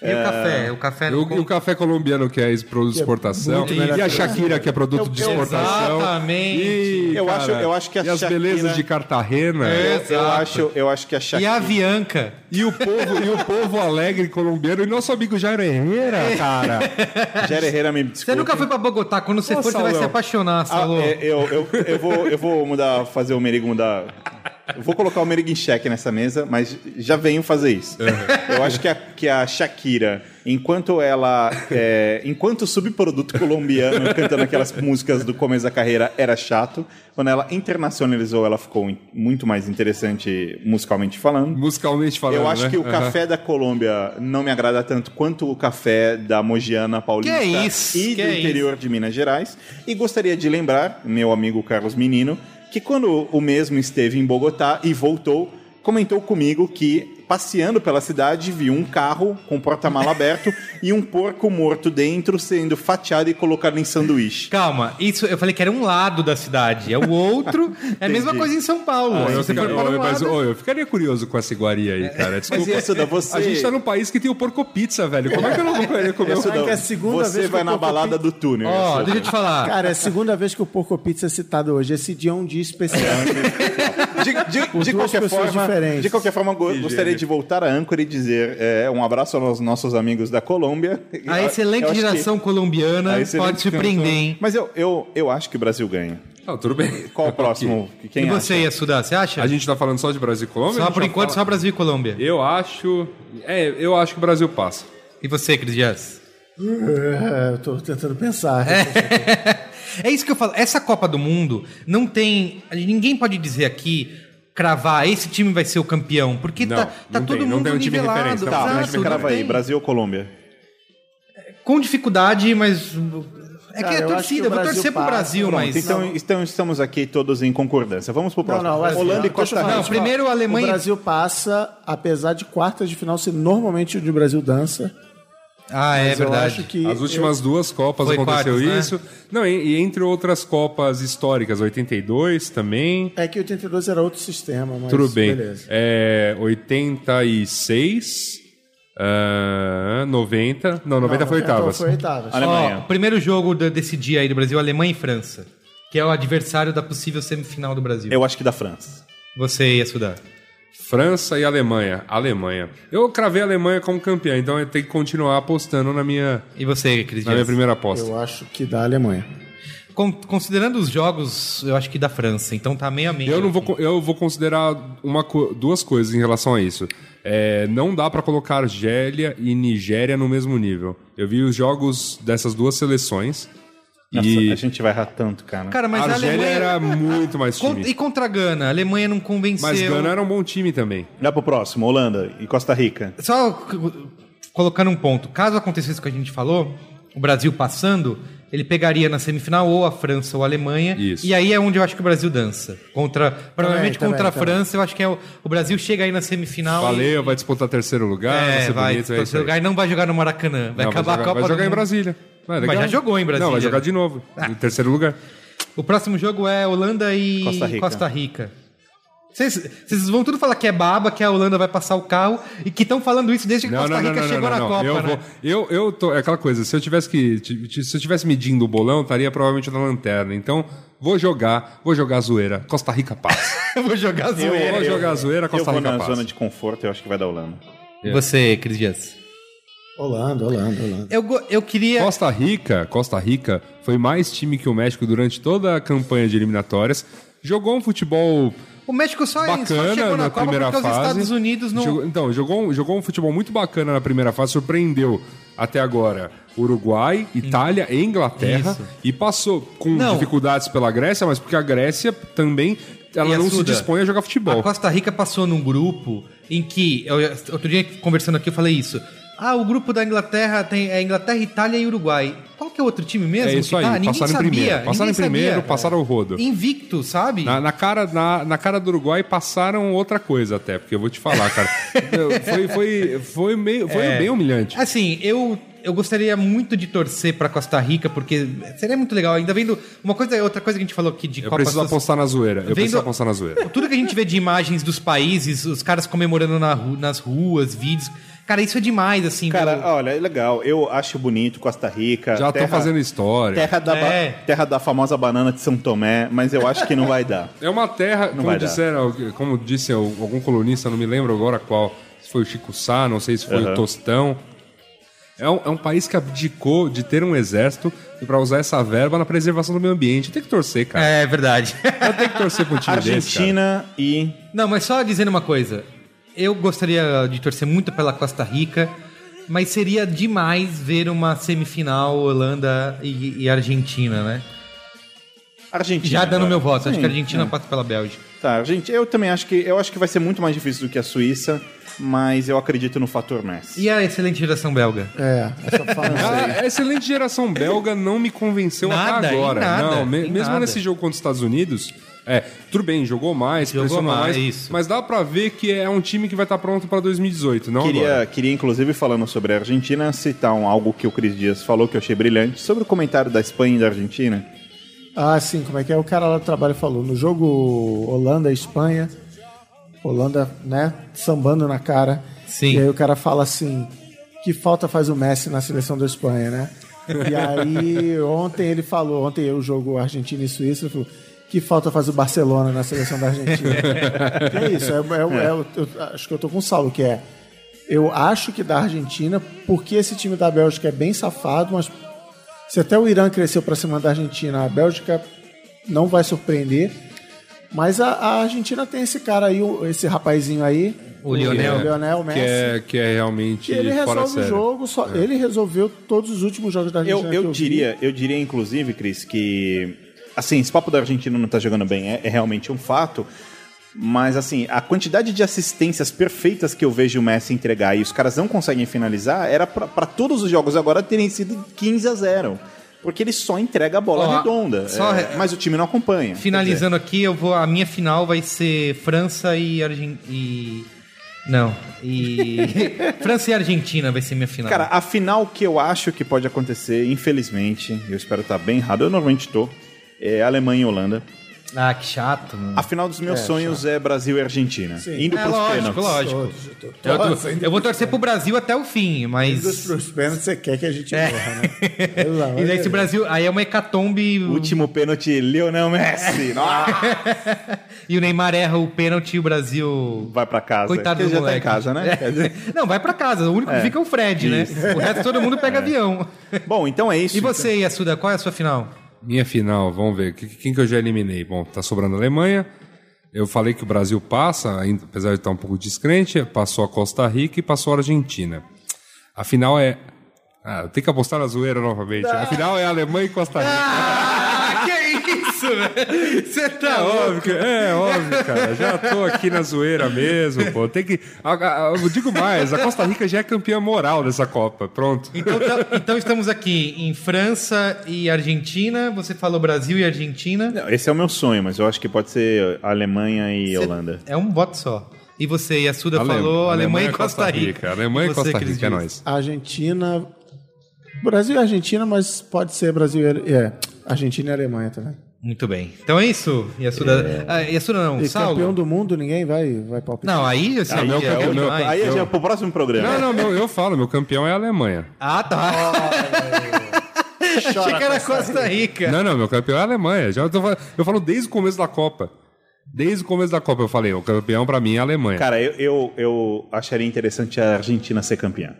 E o café? O café E o, e o café colombiano, que é produto de exportação. muito melhor E a Shakira, que é produto de exportação. Exatamente. E, Eu cara, acho- eu acho que a E as Shakira- belezas de Cartagena. É. Eu, eu acho, eu acho que a E Shakira... a Avianca? E o povo, e o povo alegre colombiano. E nosso amigo Jair Herrera, cara. Jair Herrera me desculpe. Você nunca foi pra Bogotá. Quando você Ô, for, você vai se apaixonar, Ah, Salô. é, eu, eu, eu, vou, eu vou mudar, fazer o Merigo mudar. Eu vou colocar o Merigo em xeque nessa mesa, mas já venho fazer isso. Eu acho que a, que a Shakira, enquanto ela. é, enquanto subproduto colombiano, cantando aquelas músicas do começo da carreira, era chato. Quando ela internacionalizou, ela ficou muito mais interessante musicalmente falando. Musicalmente falando. Eu acho né? que o Aham. café da Colômbia não me agrada tanto quanto o café da Mogiana Paulista Que isso, e que do isso. interior de Minas Gerais. E gostaria de lembrar, meu amigo Carlos Menino, que quando o mesmo esteve em Bogotá e voltou, comentou comigo que passeando pela cidade viu um carro com porta-mala aberto e um porco morto dentro sendo fatiado e colocado em sanduíche. Calma, isso eu falei que era um lado da cidade. É o outro. é a mesma coisa em São Paulo. Se eu, fica- um mas, ô, eu ficaria curioso com essa iguaria aí, cara. Desculpa. Mas Yasuda, você... A gente tá num país que tem o porco pizza, velho. Como é que eu não vou querer comer um que é a segunda você vez que vai na balada pizza. do túnel. Ó, Yasuda. deixa eu te falar. Cara, é a segunda vez que o Porco Pizza é citado hoje. Esse dia é um dia especial. De, de- de qualquer forma, diferentes. de qualquer forma, go- gostaria de voltar à âncora e dizer é, um abraço aos nossos amigos da Colômbia. A excelente Eu que- geração colombiana a excelente pode surpreender, canção. hein? Mas eu, eu, eu acho que o Brasil ganha. Não, tudo bem. Qual o próximo? Quem e você, acha? Yasuda, você acha? A gente tá falando só de Brasil e Colômbia? Só por já enquanto, fala- só Brasil e Colômbia. Eu acho... É, eu acho que o Brasil passa. E você, Cris Dias? É, eu tô tentando pensar. É isso que eu falo. Essa Copa do Mundo não tem. Ninguém pode dizer aqui. Cravar, esse time vai ser o campeão, porque Não, tá, tá não todo tem, não mundo tem um time nivelado. referência, não. Tá, Exato, mas me crava não aí. Brasil ou Colômbia? Com dificuldade, mas. É Cara, que é que torcida, o eu vou Brasil torcer pro passa. Brasil, Pronto, mas. então, então estamos aqui todos em concordância. Vamos pro próximo. Não, não, assim, Holanda e deixa eu Costa Rica. Não, primeiro a Alemanha- O Brasil passa, apesar de quartas de final ser normalmente onde o Brasil dança. Ah, é Mas eu verdade. acho que As últimas duas Copas Foi aconteceu quartas, né? isso. Não, e, e entre outras Copas históricas, 82 também. É que 82 era outro sistema, mas Tudo bem. beleza. É, 86, ah, 90. Não, 90 foi Então oitavas. Foi oitavas. Alemanha. Ó, primeiro jogo desse dia aí do Brasil, Alemanha e França. Que é o adversário da possível semifinal do Brasil. Eu acho que da França. Você ia estudar. França e Alemanha. Alemanha. Eu cravei a Alemanha como campeã, então eu tenho que continuar apostando na minha, E você, Cris na minha primeira aposta. Eu acho que da Alemanha. con- considerando os jogos, eu acho que da França. Então tá meio a meio. Eu não vou, eu vou considerar uma, co- duas coisas em relação a isso. É, não dá pra colocar Argélia e Nigéria no mesmo nível. Eu vi os jogos dessas duas seleções Nossa, e a gente vai errar tanto, cara. Cara, mas a a Alemanha... era muito mais time. E contra a Gana? A Alemanha não convenceu. Mas Gana era um bom time também. Dá pro próximo, Holanda e Costa Rica. Só colocando um ponto. Caso acontecesse isso que a gente falou, o Brasil passando, ele pegaria na semifinal ou a França ou a Alemanha. Isso. E aí é onde eu acho que o Brasil dança. Contra, provavelmente também, contra a também. França, eu acho que é o, o Brasil chega aí na semifinal. Valeu, vai disputar terceiro lugar, vai É, ser vai. bonito, é terceiro aí. lugar e não vai jogar no Maracanã. Vai Não, acabar jogar, a Copa vai do jogar em Mundo. Brasília. Vai, Mas já jogou em Brasília. Não, vai jogar de novo. Em terceiro lugar. O próximo jogo é Holanda e Costa Rica. Costa Rica. Vocês vão tudo falar que é baba, que a Holanda vai passar o carro e que estão falando isso desde que a Não, Costa não, não, Rica não, chegou não, na não. Copa, eu né? vou, eu, eu tô, é aquela coisa, se eu tivesse que, se eu tivesse medindo o bolão, estaria provavelmente na lanterna. Então, vou jogar, vou jogar a zoeira. Costa Rica passa. Eu vou jogar Eu zoeira. vou jogar a zoeira, Eu Costa vou Rica na passa. zona de conforto, eu acho que vai dar Holanda. E Você, Cris Dias. Holanda, Holanda, Holanda. Eu, eu queria. Costa Rica, Costa Rica foi mais time que o México durante toda a campanha de eliminatórias. Jogou um futebol O México só, só bacana chegou na na Copa primeira porque os fase. Estados Unidos não. Jogou- então, jogou, um- jogou um futebol muito bacana na primeira fase, surpreendeu até agora Uruguai, Itália e Inglaterra Isso. e passou com Não. dificuldades pela Grécia, mas porque a Grécia também ela não se dispõe a jogar futebol. A Costa Rica passou num grupo em que. eu- outro dia conversando aqui eu falei isso. Ah, o grupo da Inglaterra tem é Inglaterra, Itália e Uruguai. Qual que é o outro time mesmo? É isso aí, tá? Ninguém passaram em sabia. primeiro. Passaram em primeiro, sabia. passaram o rodo. Invicto, sabe? Na, na cara, na, na cara do Uruguai passaram outra coisa até, porque eu vou te falar, cara. foi, foi, foi, meio, foi É. bem humilhante. Assim, eu, eu gostaria muito de torcer pra Costa Rica, porque seria muito legal. Ainda vendo. Uma coisa, outra coisa que a gente falou aqui de Eu Copa preciso Sus- apostar na zoeira. Eu Vendo- preciso apostar na zoeira. Tudo que a gente vê de imagens dos países, os caras comemorando na ru- nas ruas, vídeos. Cara, isso é demais, assim. Cara, do- olha, é legal. Eu acho bonito Costa Rica. Já tô fazendo história. Terra da, É. terra da famosa banana de São Tomé, mas eu acho que não vai dar. É uma terra, como vai dar. disseram, como disse algum colunista, não me lembro agora qual, se foi o Chico Sá, não sei se foi Aham. o Tostão. É um, é um país que abdicou de ter um exército e pra usar essa verba na preservação do meio ambiente. Tem que torcer, cara. É verdade. Eu tenho que torcer um time desse, cara. Argentina e. Não, mas só dizendo uma coisa. Eu gostaria de torcer muito pela Costa Rica, mas seria demais ver uma semifinal Holanda e, e Argentina, né? Argentina. Já dando meu voto. Acho Sim, que a Argentina é. passa pela Bélgica. Tá, gente, eu também acho que eu acho que vai ser muito mais difícil do que a Suíça, mas eu acredito no fator Messi. E a excelente geração belga? É, essa fala. Ah, a excelente geração belga não me convenceu Nada, até agora. nada, não, me- mesmo nada. nesse jogo contra os Estados Unidos, é, tudo bem, jogou mais, Jogou pressionou mais, mais, isso. mas dá pra ver que é um time que vai estar pronto pra 2018, não Queria, agora. queria, inclusive, falando sobre a Argentina, citar um, algo que o Cris Dias falou que eu achei brilhante, sobre o comentário da Espanha e da Argentina. Ah, sim, como é que é? O cara lá do trabalho falou. No jogo Holanda e Espanha, Holanda, né, sambando na cara. Sim. E aí o cara fala assim: que falta faz o Messi na seleção da Espanha, né? E aí ontem ele falou, ontem o jogo Argentina e Suíça, ele falou. Que falta faz o Barcelona na seleção da Argentina. É isso, é, é- é o- eu acho que eu tô com o Saulo, que é. Eu acho que da Argentina, porque esse time da Bélgica é bem safado, mas se até o Irã cresceu para cima da Argentina, a Bélgica não vai surpreender. Mas a, a Argentina tem esse cara aí, esse rapazinho aí, O Lionel. o Lionel Messi. Que é, que é realmente que ele fora resolve o jogo, só, ele resolveu todos os últimos jogos da Eu, Argentina. eu que vi. diria, eu diria, inclusive, Cris, que assim, esse papo da Argentina não tá jogando bem é, é realmente um fato. Mas assim, a quantidade de assistências perfeitas que eu vejo o Messi entregar e os caras não conseguem finalizar, era pra pra todos os jogos agora terem sido 15 a 0. Porque ele só entrega a bola Ó, redonda. é, re- mas o time não acompanha. Finalizando aqui, eu vou. A minha final vai ser França e Argentina. E... Não. E. França e Argentina vai ser minha final. Cara, a final que eu acho que pode acontecer, infelizmente, eu espero estar bem errado, eu normalmente tô, é Alemanha e Holanda. Ah, que chato, mano. A final dos meus sonhos é Brasil e Argentina. Indo É pros lógico, pênaltis. lógico. To- Eu, tô- eu vou torcer pro Brasil até o fim, mas. pros pênaltis você quer que a gente É. morra, né? Amor E daí se o Brasil. Aí é uma hecatombe. Último pênalti, Lionel Messi. Nossa, E o Neymar erra o pênalti e o Brasil. vai pra casa. Coitado Porque do já tá em moleque. casa, né? É. Não, vai pra casa. O único que fica é o Fred, né? O resto todo mundo pega avião. Bom, então é isso. E você, Yasuda, qual é a sua final? Minha final, vamos ver. Quem que eu já eliminei? Bom, tá sobrando a Alemanha. Eu falei que o Brasil passa, apesar de estar um pouco descrente, passou a Costa Rica e passou a Argentina. A final é. Ah, tenho que apostar na zoeira novamente. A final é Alemanha e Costa Rica. Ah, isso, velho? Você tá É óbvio, que- é óbvio, cara. Já tô aqui na zoeira mesmo, pô. Tem que. Eu digo mais, a Costa Rica já é campeã moral dessa Copa. Pronto. Então, tá- então estamos aqui em França e Argentina. Você falou Brasil e Argentina. Não, esse é o meu sonho, mas eu acho que pode ser Alemanha e Holanda. É um voto só. E você, e a Suda Ale- falou Alemanha, e Costa Rica. Alemanha e você, Costa Cris Rica, é nóis. Argentina. Brasil e Argentina, mas pode ser Brasil e é, Argentina e Alemanha também. Muito bem. Então é isso. E a Suda. Ah, e a Suda não, E Saulo? campeão do mundo, ninguém vai, vai palpitar. Não, aí assim, Aí, meu é, campeão o meu- demais. aí é pro próximo programa. Não, não, meu, eu falo, meu campeão é a Alemanha. Ah, tá. Achei que era Costa Rica. Não, não, meu campeão é a Alemanha. Já tô, eu falo desde o começo da Copa. Desde o começo da Copa eu falei, o campeão pra mim é a Alemanha. Cara, eu, eu, eu acharia interessante a Argentina ser campeã.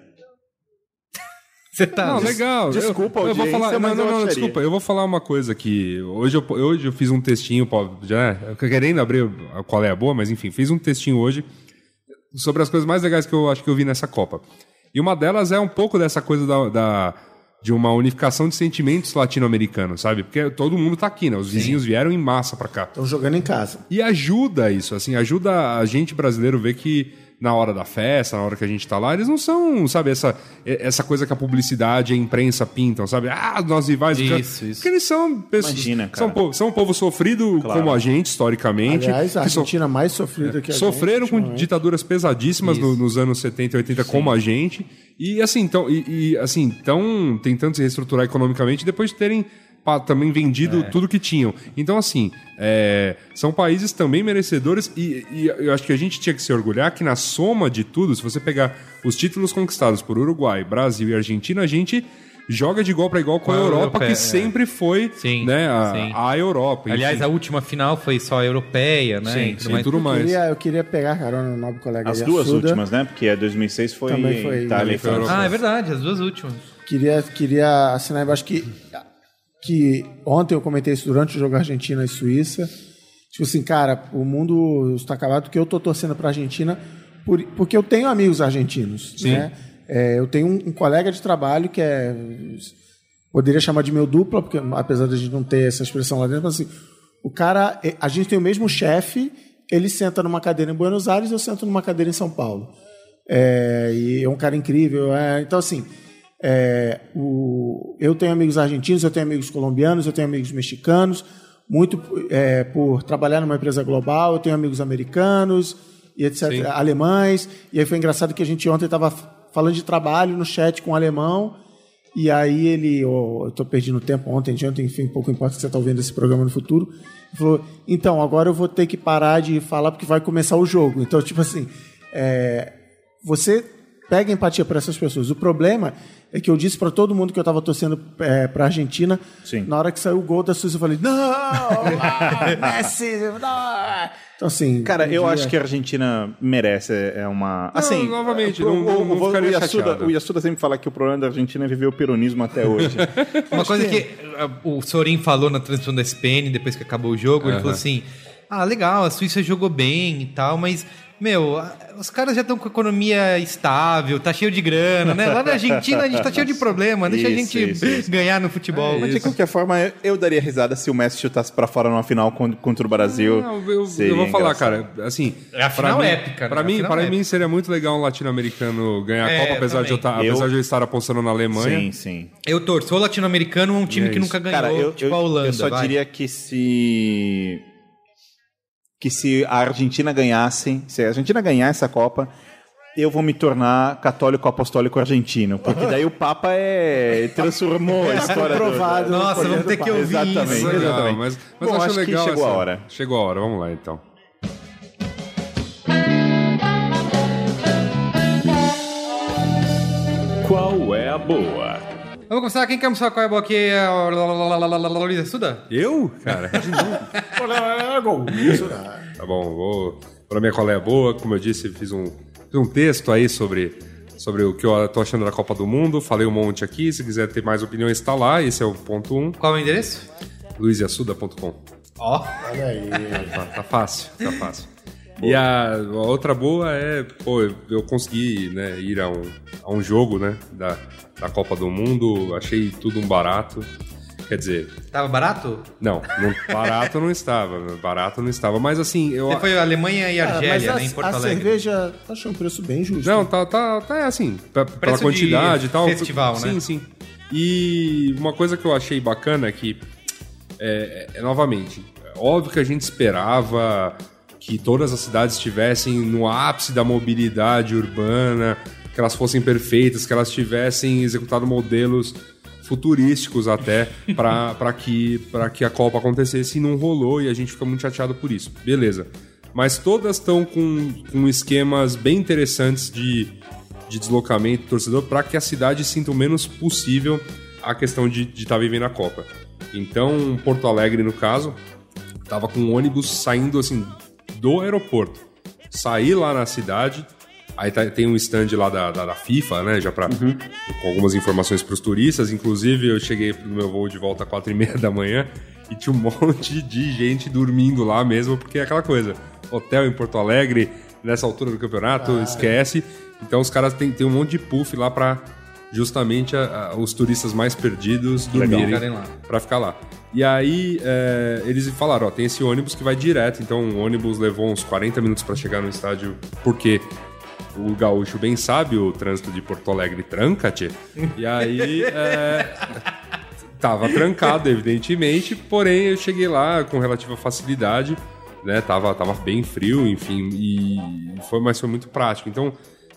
Você tá. Não, legal. desculpa, eu, eu vou falar, mas não, não, desculpa. Eu vou falar uma coisa aqui. Hoje eu, hoje eu fiz um textinho, já, querendo abrir qual é a boa, mas enfim, fiz um textinho hoje sobre as coisas mais legais que eu acho que eu vi nessa Copa. E uma delas é um pouco dessa coisa da, da- de uma unificação de sentimentos latino-americanos, sabe? Porque todo mundo tá aqui, né? Os vizinhos vieram em massa pra cá. Estão jogando em casa. E ajuda isso, assim, ajuda a gente brasileiro ver que na hora da festa, na hora que a gente tá lá, eles não são, sabe, essa, essa coisa que a publicidade e a imprensa pintam, sabe? Ah, nós rivais. Isso, isso. Porque eles são pessoas. Imagina, cara. São, povo- são um povo sofrido Claro. como a gente, historicamente. Aliás, a que so- Argentina mais sofrida que a sofreram gente, com ditaduras pesadíssimas no- nos anos 70 e 80 como a gente e assim então e, e, assim estão tentando se reestruturar economicamente depois de terem também vendido tudo que tinham então assim é, são países também merecedores e, e eu acho que a gente tinha que se orgulhar que na soma de tudo se você pegar os títulos conquistados por Uruguai Brasil e Argentina a gente joga de igual para igual com, a a Europa europeia, que é. sempre foi Sim, né a, sim. a Europa Aliás, enfim. a última final foi só europeia, né? sim, tudo sim, mais. tudo Eu mais queria, eu queria pegar carona no nobre colega As duas Assuda. últimas, né? Porque a 2006 foi, Também foi- Itália e França. Ah, é verdade, as duas últimas. Queria, queria assinar embaixo que, que ontem eu comentei isso durante o jogo Argentina e Suíça. Tipo assim, cara, o mundo está acabado porque eu tô torcendo para a Argentina por, porque eu tenho amigos argentinos. Né? É, eu tenho um, um colega de trabalho que é. Poderia chamar de meu dupla, porque apesar de a gente não ter essa expressão lá dentro, mas assim, o cara. é, A gente tem o mesmo chefe, ele senta numa cadeira em Buenos Aires, eu sento numa cadeira em São Paulo. É, e é um cara incrível. é, então, assim, é, o- eu tenho amigos argentinos, eu tenho amigos colombianos, eu tenho amigos mexicanos, muito é, por trabalhar numa empresa global, eu tenho amigos americanos e etc, Sim. alemães. E aí foi engraçado que a gente ontem estava falando de trabalho no chat com um alemão. E aí ele, ó, eu estou perdendo tempo ontem, de ontem, enfim, pouco importa que você está ouvindo esse programa no futuro. Ele falou, então, agora eu vou ter que parar de falar porque vai começar o jogo. Então, tipo assim, é, você pega empatia por essas pessoas. O problema é que eu disse para todo mundo que eu estava torcendo é, para a Argentina. Sim. Na hora que saiu o gol da Suíça, eu falei: Não! ah, Messi! Não! Então, assim. Cara, um eu dia- acho que a Argentina merece, é uma... Assim, novamente, o- não- não- o, não o, Yasuda, o Yasuda sempre fala que o problema da Argentina é viver o peronismo até hoje. Uma coisa que ah, o Sorin falou na transmissão da SPN, depois que acabou o jogo, ele falou assim: Ah, legal, a Suíça jogou bem e tal, mas, meu, os caras já estão com a economia estável, tá cheio de grana, né? Lá na Argentina a gente tá cheio de problema, deixa a Isso, gente isso, isso. ganhar no futebol. Mas de qualquer forma, eu- eu daria risada se o Messi chutasse pra fora numa final con- contra o Brasil. Não, eu, eu vou falar, engraçado. cara, assim. É a pra final mim- épica, né? Pra A mim, épica. mim seria muito legal um latino-americano ganhar a É, Copa, apesar de, eu tá- também. apesar Eu- de eu estar apostando na Alemanha. Sim, sim. Eu torço. O latino-americano é um time É que nunca ganhou, Cara, eu, tipo eu, a Holanda. eu só vai. diria que se que se a Argentina ganhasse, se a Argentina ganhar essa Copa, eu vou me tornar católico apostólico argentino, porque daí o Papa é transformou a história do- comprovado. Nossa, vamos ter que ouvir Exatamente. isso. Exatamente. mas, mas Bom, eu acho, acho que legal. chegou a essa- hora. Chegou a hora, vamos lá então. Qual é a boa? Vamos começar. Quem quer começar qual é a boa aqui? É a Luísa Suda? Eu? Cara, de novo. Ah. Tá bom, vou. Pra minha qual é a boa, como eu disse, fiz um, fiz um texto aí sobre sobre o que eu tô achando da Copa do Mundo. Falei um monte aqui. Se quiser ter mais opiniões, está lá. Esse é o ponto 1. Um. Qual é o endereço? luiziassuda.com. Ó. Olha aí. Tá, tá fácil, tá fácil. E a, a outra boa é, pô, eu, eu consegui né, ir a um, a um jogo né, da, da Copa do Mundo, achei tudo um barato. Quer dizer, Tava barato? não, não barato não estava, barato não estava, mas assim, eu. Você foi Alemanha e Ah, mas Argélia, a, né, em Porto a Alegre. cerveja tá achando um preço bem justo. Não, tá, tá, tá é assim, pe- pela quantidade e tal. festival, sim, né? Sim, E uma coisa que eu achei bacana é que, é, é, novamente, óbvio que a gente esperava que todas as cidades estivessem no ápice da mobilidade urbana, que elas fossem perfeitas, que elas tivessem executado modelos futurísticos até para que, pra que a Copa acontecesse e não rolou e a gente fica muito chateado por isso. Beleza. Mas todas estão com, com esquemas bem interessantes de, de deslocamento do torcedor para que a cidade sinta o menos possível a questão de estar vivendo a Copa. Então, Porto Alegre, no caso, tava com um ônibus saindo assim do aeroporto. Saí lá na cidade, aí tá- tem um stand lá da, da, da FIFA, né? Já pra, com algumas informações para os turistas. Inclusive, eu cheguei no meu voo de volta às quatro e meia da manhã e tinha um monte de gente dormindo lá mesmo, porque é aquela coisa. Hotel em Porto Alegre, nessa altura do campeonato, esquece. Então os caras têm, têm um monte de puff lá para justamente a- a- os turistas mais perdidos dormirem para ficar lá. E aí é, eles falaram, ó, tem esse ônibus que vai direto, então o ônibus levou uns 40 minutos para chegar no estádio, porque o gaúcho bem sabe, o trânsito de Porto Alegre tranca, tchê. E aí é, tava trancado, evidentemente, porém eu cheguei lá com relativa facilidade, né? Tava, tava bem frio, enfim, e foi, mas foi muito prático. Então,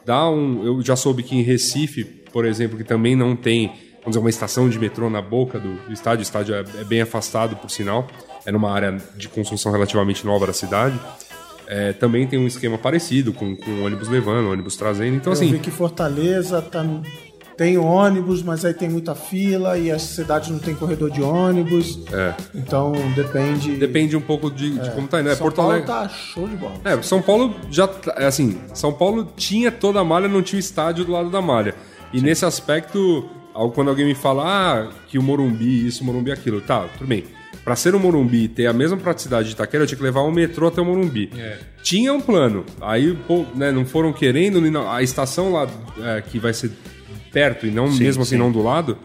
dá um. Eu já soube que em Recife, por exemplo, que também não tem, vamos dizer, uma estação de metrô na boca do, do estádio, o estádio é, é bem afastado, por sinal, é numa área de construção relativamente nova da cidade. É, também tem um esquema parecido, com, com ônibus levando, ônibus trazendo. Então, Eu assim, vi que Fortaleza tá, tem ônibus, mas aí tem muita fila e as cidades não tem corredor de ônibus. É. Então depende. depende um pouco de, de como tá indo. É, São Porto Paulo Alegre. tá show de bola. É, São Paulo já. é Assim, São Paulo tinha toda a malha, não tinha o estádio do lado da malha. E nesse aspecto, quando alguém me fala ah, que o Morumbi, isso, o Morumbi, aquilo, tá, tudo bem. Pra ser o Morumbi e ter a mesma praticidade de Itaquera, eu tinha que levar o metrô até o Morumbi. É. Tinha um plano. Aí, pô, né, não foram querendo, a estação lá é, que vai ser perto e não mesmo assim não do lado,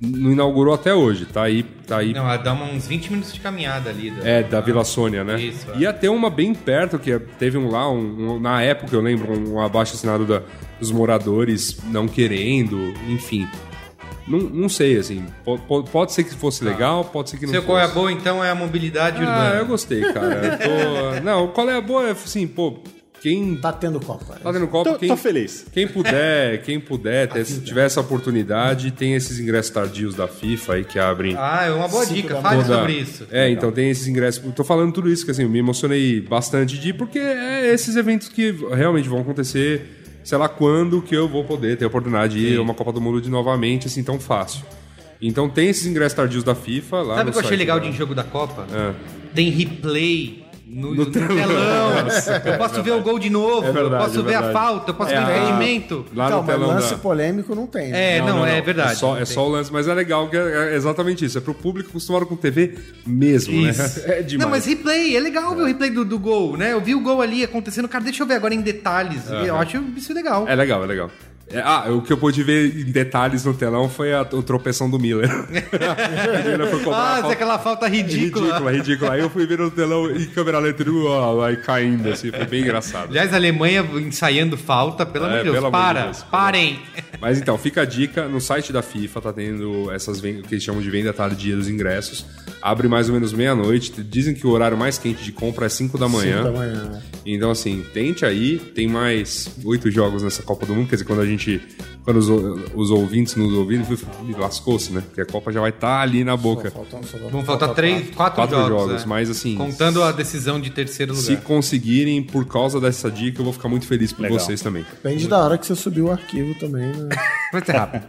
não inaugurou até hoje. Tá aí, tá aí Não, dá uns 20 minutos de caminhada ali. Da, é, da Vila Sônia, né? Isso, é. Ia ter uma bem perto, que teve um lá, um, um- na época eu lembro, um abaixo assinado da, dos moradores não querendo, enfim. Não, não sei, assim. po- po- Pode, ser que fosse legal, pode ser que não Seu fosse. qual é a boa, então, é a mobilidade Ah, urbana. eu gostei, cara. Eu tô- Não, qual é a boa? É assim, pô, quem Tá tendo Copa. tá tendo copo, Tô, quem, tô feliz. quem puder, quem puder, ter, se tiver essa oportunidade, tem esses ingressos tardios da FIFA aí que abrem. Ah, é uma boa dica. Fale Toda- sobre isso. É, então tem esses ingressos. Tô falando tudo isso que assim, eu me emocionei bastante de ir, porque é esses eventos que realmente vão acontecer, sei lá quando que eu vou poder ter a oportunidade de ir a uma Copa do Mundo de novamente, assim, tão fácil. Então tem esses ingressos tardios da FIFA lá Sabe o que eu achei legal da- de em jogo da Copa? É. Tem replay no, No no telão. eu posso ver o gol de novo, É verdade, eu posso é ver a falta, eu posso É ver o a- impedimento. Lá então, no mas telão lance da... polêmico não tem. né? É, não, é verdade. É só, é Não só o lance, mas é legal que é é exatamente isso. É pro público acostumado com TV mesmo, Isso. né? É demais. Não, mas replay, é legal ver o replay do, do gol, né? Eu vi o gol ali acontecendo. Cara, deixa eu ver agora em detalhes. Eu acho isso legal. É legal, é legal. É, ah, o que eu pude ver em detalhes no telão foi a, o tropeção do Miller. o Miller foi cobrar ah, falta- é aquela falta ridícula. Ridícula, ridícula. Aí eu fui ver no telão em câmera lenta, e, ó, aí caindo, assim, foi bem engraçado. Aliás, a Alemanha ensaiando falta, pelo É, amor de Deus. de para, Deus. parem. Mas então, fica a dica, no site da FIFA tá tendo essas ven- o que eles chamam de venda tardia dos ingressos. Abre mais ou menos meia-noite. Dizem que o horário mais quente de compra é 5 da manhã. Cinco da manhã, né? Então, assim, tente aí. Tem mais oito jogos nessa Copa do Mundo. Quer dizer, quando a gente. Quando os, os ouvintes nos ouvirem, lascou-se, né? Porque a Copa já vai estar ali na boca. Faltam- só Vão faltar três, quatro, Quatro jogos. jogos, é. mas assim. Contando a decisão de terceiro Se lugar. conseguirem, por causa dessa dica, eu vou ficar muito feliz por Legal. vocês também. Depende da hora que você subiu o arquivo também, né? Vai ser rápido.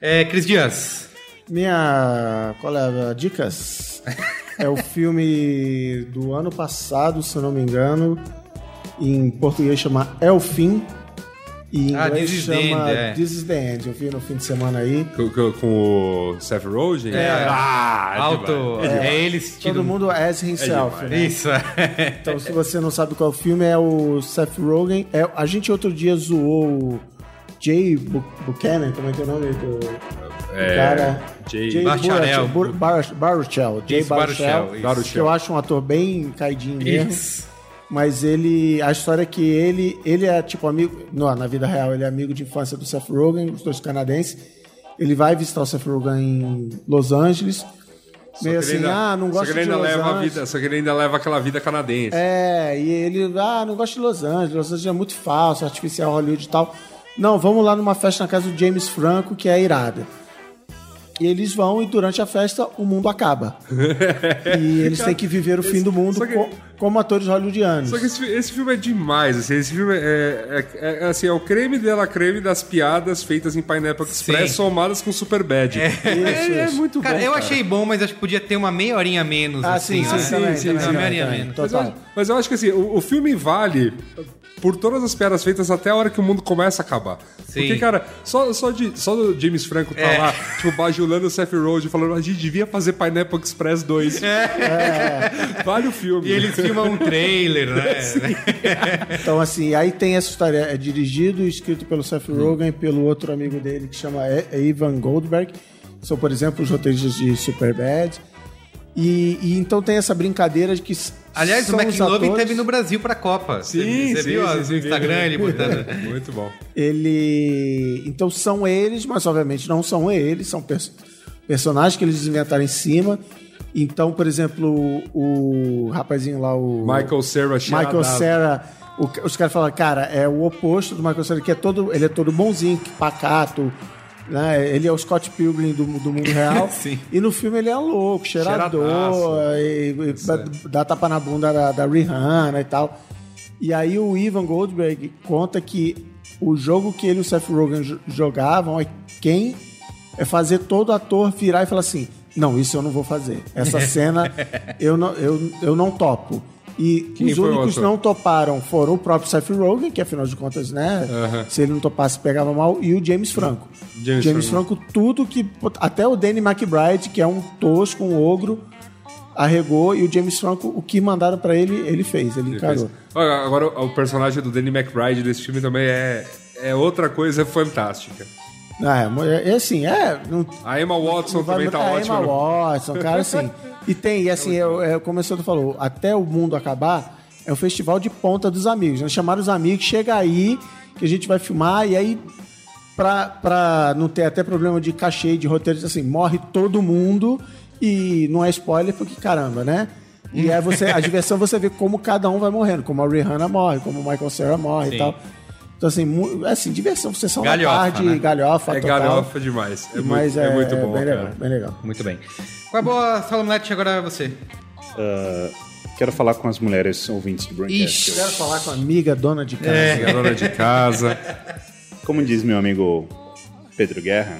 É, Cris Dias. Minha. Qual é a dicas? É o filme do ano passado, se eu não me engano. Em português chama É o Fim. E em Ah, inglês This is the chama End, é. This is the End. Eu vi no fim de semana aí. Com, com- com o Seth Rogen? É. Ah, Alto. demais. É, ele estilo. Todo mundo as himself, demais. né? Isso. é. Então, se você não sabe qual é o filme, é o Seth Rogen. É, a gente outro dia zoou o Jay Bu- Buchanan, como é que é o nome do É, cara? Jay- Bacharel. Baruchel. Jay Baruchel. Baruchel, isso. Que eu acho um ator bem caidinho mesmo. Isso. Mas ele. A história é que ele. Ele é tipo amigo. Não, na vida real, ele é amigo de infância do Seth Rogen, os dois canadenses. Ele vai visitar o Seth Rogen em Los Angeles. Meio Só ele assim, ainda- ah, não gosto de Los Angeles. vida, Só que ele ainda leva aquela vida canadense. É, e ele, ah, não gosto de Los Angeles, Los Angeles é muito falso, artificial Hollywood e tal. Não, vamos lá numa festa na casa do James Franco, que é irada. E eles vão e durante a festa o mundo acaba. e eles têm que viver o fim do mundo que- co- como atores hollywoodianos. Só que esse, esse filme é demais, assim, esse filme é, é- é, assim, é o creme dela creme das piadas feitas em Pineapple Express Sim. somadas com Superbad. É, é, isso. muito Cara, bom, eu cara. achei bom, mas acho que podia ter uma meia horinha menos. Ah, assim, sim, sim, né? sim, também, sim, também, uma meia horinha a também, menos. Mas eu, Total. mas eu acho que assim, o, o filme vale por todas as piadas feitas até a hora que o mundo começa a acabar. Sim. Porque, cara, só, só, de, só do James Franco tá É. lá, tipo, bajulando o Seth Rogen, falando, a gente devia fazer Pineapple Express 2. Vale o filme. E eles filmam um trailer, né? Então, assim, aí tem essa história. É dirigido e escrito pelo Seth Rogen e pelo outro amigo dele que chama E- Evan Goldberg. São, por exemplo, os roteiristas de Superbad. E, e então tem essa brincadeira de que. Aliás, são o McLovin atores- teve no Brasil pra Copa. Sim, Você sim, viu sim, no sim, Instagram vi, ele botando. Muito bom. Ele. Então são eles, mas obviamente não são eles, são pers- personagens que eles inventaram em cima. Então, por exemplo, o, o rapazinho lá, o. Michael Cera Michael Cera. o- os caras falam, cara, é o oposto do Michael Cera, que é todo. Ele é todo bonzinho, pacato. Né? Ele é o Scott Pilgrim do, do mundo real. Sim. E no filme ele é louco, cheirador, e, e dá, tapa na bunda da, da Rihanna e tal. E aí o Ivan Goldberg conta que o jogo que ele e o Seth Rogen jo- jogavam é quem é fazer todo ator virar e falar assim: não, isso eu não vou fazer. Essa cena eu não, eu, eu não topo. E Quem os únicos que não toparam foram o próprio Seth Rogen, que afinal de contas, né? Se ele não topasse, pegava mal, e o James Franco. James Franco, tudo que. Até o Danny McBride, que é um tosco, um ogro, arregou, e o James Franco, o que mandaram pra ele, ele fez, ele encarou. Olha, Agora, o personagem do Danny McBride desse filme também é, é outra coisa fantástica. Ah, é, é assim, é. Não, A Emma Watson vai também tá botar a ótima. Emma no- Watson, cara, assim. E tem, e assim, é, é, como o senhor falou, até o mundo acabar, é o festival de ponta dos amigos. Nós chamaram os amigos, chega aí, que a gente vai filmar, e aí, pra, pra não ter até problema de cachê, de roteiro, assim, morre todo mundo, e não é spoiler, porque caramba, né? E aí você, a diversão você vê como cada um vai morrendo, como a Rihanna morre, como o Michael Cera morre Sim. e tal. Então, assim, assim, diversão, sessão da Galhofa, tarde, né? galhofa, É total. galhofa demais. É, Mas muito, é, muito bom, bem cara. legal, bem legal. Muito bem. Qual é a boa Salomete agora é você? Ah, quero falar com as mulheres ouvintes do Braincast. Ixi. Quero falar com a amiga dona de casa. É. Dona de casa. Como diz meu amigo Pedro Guerra,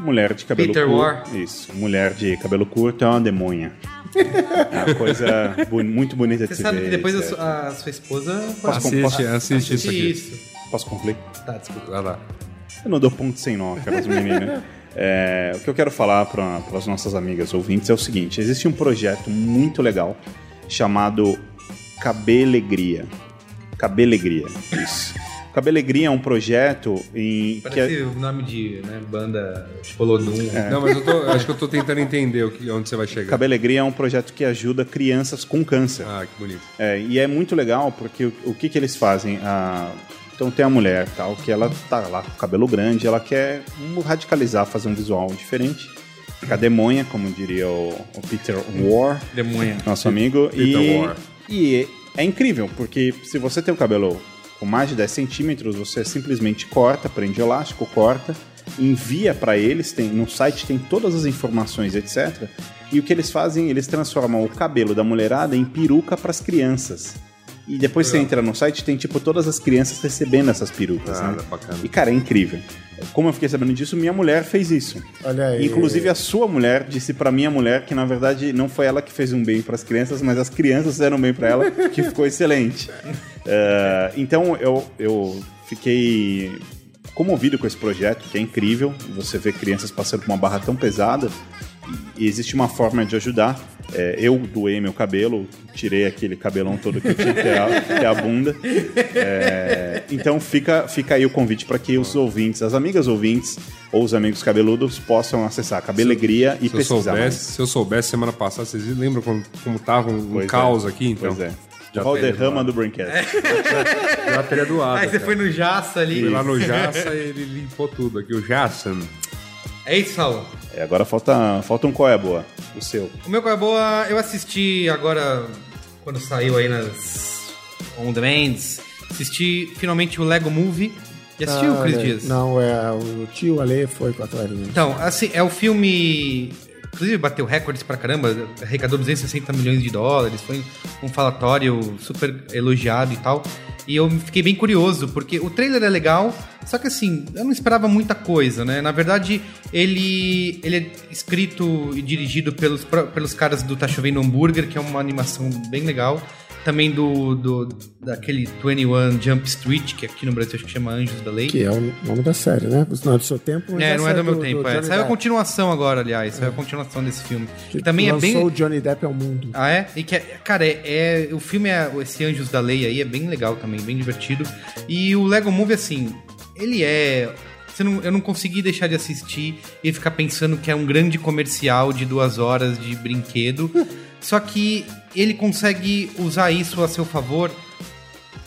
mulher de cabelo Peter curto. War. Isso, mulher de cabelo curto é uma demônia. É uma coisa bu- muito bonita de Você se sabe ver. que depois a a sua esposa Posso Assiste, assiste isso aqui. Isso. Posso concluir? Tá, desculpa. Vai lá. Eu não dou ponto sem nó, aquelas meninas. É, o que eu quero falar para as nossas amigas ouvintes é o seguinte: existe um projeto muito legal chamado Cabelegria. Cabelegria, isso. Cabelegria é um projeto em que Parece é- o nome de né, banda tipo Lodum. Não, mas eu tô, acho que eu tô tentando entender que, onde você vai chegar. Cabelegria é um projeto que ajuda crianças com câncer. Ah, que bonito. É, e é muito legal porque o, o que, que eles fazem? Ah, então tem a mulher tal, que ela tá lá com o cabelo grande, ela quer radicalizar, fazer um visual diferente. Ficar demônia, como diria o, o Peter War, nosso amigo. Peter e, War. e é incrível, porque se você tem o cabelo com mais de 10 centímetros, você simplesmente corta, prende o elástico, corta, envia para eles, tem, no site tem todas as informações, etc. E o que eles fazem, eles transformam o cabelo da mulherada em peruca para as crianças. E depois você entra no site, tem tipo todas as crianças recebendo essas perucas, Ah, né? bacana. E cara, é incrível. Como eu fiquei sabendo disso, minha mulher fez isso. Olha aí. Inclusive a sua mulher disse pra minha mulher que na verdade não foi ela que fez um bem pras crianças, mas as crianças fizeram bem pra ela, que ficou excelente. Eh, então eu, eu fiquei comovido com esse projeto, que é incrível. Você vê crianças passando por uma barra tão pesada e existe uma forma de ajudar. É, eu doei meu cabelo, tirei aquele cabelão todo que eu tinha até a, até a bunda. É, então fica, fica aí o convite para que os ouvintes, as amigas ouvintes ou os amigos cabeludos possam acessar Cabelegria e Se eu, pesquisar soubesse, mais. se eu soubesse semana passada, vocês lembram como, como tava um, Pois é. caos aqui? Então, Pois é. Já Valderrama teria do Braincast. Já teria doado. Aí você cara. foi no Jaça ali. Fui lá no Jaça e ele limpou tudo aqui. O Jasson. É isso, Saulo. É, agora falta, falta um qual é boa, o seu. O meu Qual é Boa, eu assisti agora, quando saiu aí nas On Demands, assisti finalmente o Lego Movie. Já assistiu, Ah, Cris olha, Dias? Não, é, o tio Ale foi com a Clarinha. Então, assim, é o filme. Inclusive bateu recordes pra caramba, arrecadou 260 milhões de dólares, foi um falatório super elogiado e tal. E eu fiquei bem curioso, porque o trailer é legal, só que assim, eu não esperava muita coisa, né? Na verdade, ele, ele é escrito e dirigido pelos, pelos caras do Tá Chovendo Hambúrguer, que é uma animação bem legal. Também do, do daquele 21 Jump Street, que aqui no Brasil acho que chama Anjos da Lei. Que é o nome da série, né? Não é do seu tempo, mas É, não é do meu tempo. é. Johnny Saiu a continuação agora, aliás. Saiu a continuação desse filme. que Que também é bem. o Johnny Depp ao mundo. Ah, é? E que é, cara, é, é- o filme é esse Anjos da Lei aí é bem legal também, bem divertido. E o Lego Movie assim, ele é você não, eu não consegui deixar de assistir e ficar pensando que é um grande comercial de duas horas de brinquedo. Só que ele consegue usar isso a seu favor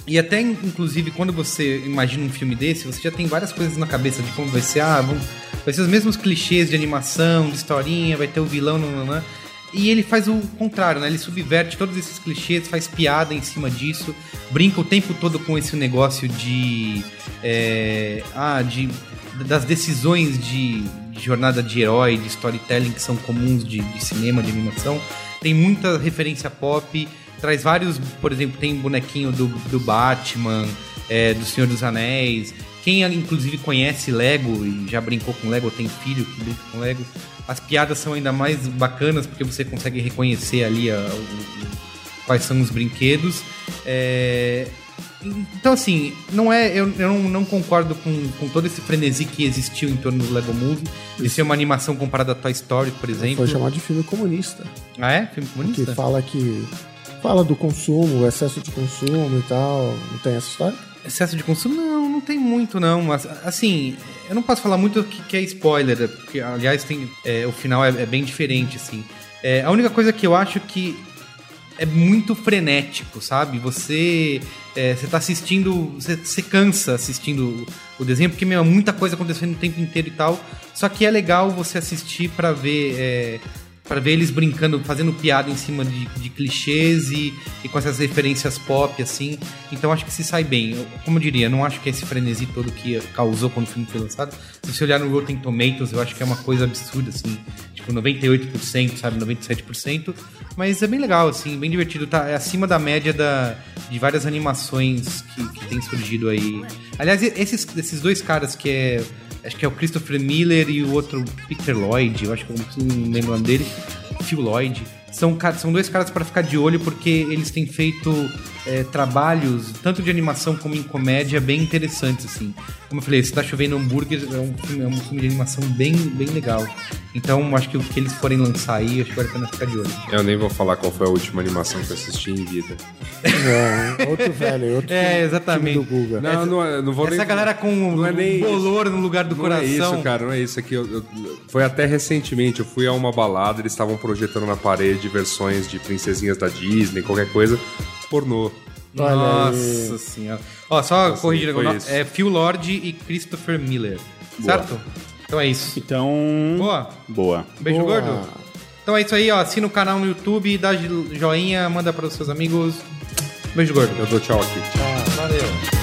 e até, inclusive, quando você imagina um filme desse, você já tem várias coisas na cabeça de como vai ser. Ah, vão, vai ser os mesmos clichês de animação, de historinha, vai ter o vilão, não, não, não. E ele faz o contrário, né? Ele subverte todos esses clichês, faz piada em cima disso, brinca o tempo todo com esse negócio de. é, ah, de. das decisões de, de jornada de herói, de storytelling que são comuns de, de cinema, de animação. Tem muita referência pop, traz vários, por exemplo, tem bonequinho do, do Batman, é, do Senhor dos Anéis. Quem inclusive conhece Lego e já brincou com Lego, tem filho que brinca com Lego, as piadas são ainda mais bacanas porque você consegue reconhecer ali a- o- o- quais são os brinquedos. É, Então, assim, não é. Eu, eu não, não concordo com, com todo esse frenesi que existiu em torno do Lego Movie. De ser uma animação comparada a Toy Story, por exemplo. Foi chamado de filme comunista. Ah, é? Filme Que comunista? fala que. Fala do consumo, o excesso de consumo e tal. Não tem essa história? Excesso de consumo? Não, não tem muito, não. Mas, assim, eu não posso falar muito que, que é spoiler, porque, aliás, tem, é, o final é, é bem diferente, assim. É, a única coisa que eu acho que é muito frenético, sabe? Você, é, você tá assistindo, você, cansa assistindo o, desenho, porque, meu, é muita coisa acontecendo o tempo inteiro e tal. Só que é legal você assistir pra ver... É, para ver eles brincando, fazendo piada em cima de, de clichês e, e com essas referências pop, assim. Então acho que se sai bem. Eu, como eu diria, não acho que esse frenesi todo que causou quando o filme foi lançado. Se você olhar no Rotten Tomatoes, eu acho que é uma coisa absurda, assim. Tipo, 98%, sabe? 97%. Mas é bem legal, assim, bem divertido. Tá, é acima da média da, de várias animações que, que tem surgido aí. Aliás, esses, esses dois caras que é acho que é o Christopher Miller e o outro Peter Lloyd, eu acho que eu não lembro o nome dele, Phil Lloyd. São, são dois caras para ficar de olho porque eles têm feito é, trabalhos, tanto de animação como em comédia, bem interessantes, assim. Como eu falei, Se Tá Chovendo Hambúrguer é um filme, é um filme de animação bem, bem legal. Então, acho que o que eles forem lançar aí, acho que vale a pena ficar de olho. Eu nem vou falar qual foi a última animação que eu assisti em vida. É, outro velho, outro É, filme- exatamente. filme do Guga. Não, não, é- não vou Essa nem... galera com Não é nem bolor no lugar do Não coração. é isso, cara, não é isso. Aqui eu, eu- foi até recentemente. Eu fui a uma balada, eles estavam projetando na parede versões de princesinhas da Disney, qualquer coisa, pornô. Olha Nossa aí. senhora. Ó, só corrigindo foi agora. É Phil Lord e Christopher Miller. Certo? Então é isso. Então. Boa. Boa. Beijo Boa. gordo. Então é isso aí, ó. Assina o canal no YouTube, dá joinha, manda para os seus amigos. Beijo gordo. Eu dou tchau aqui. Valeu.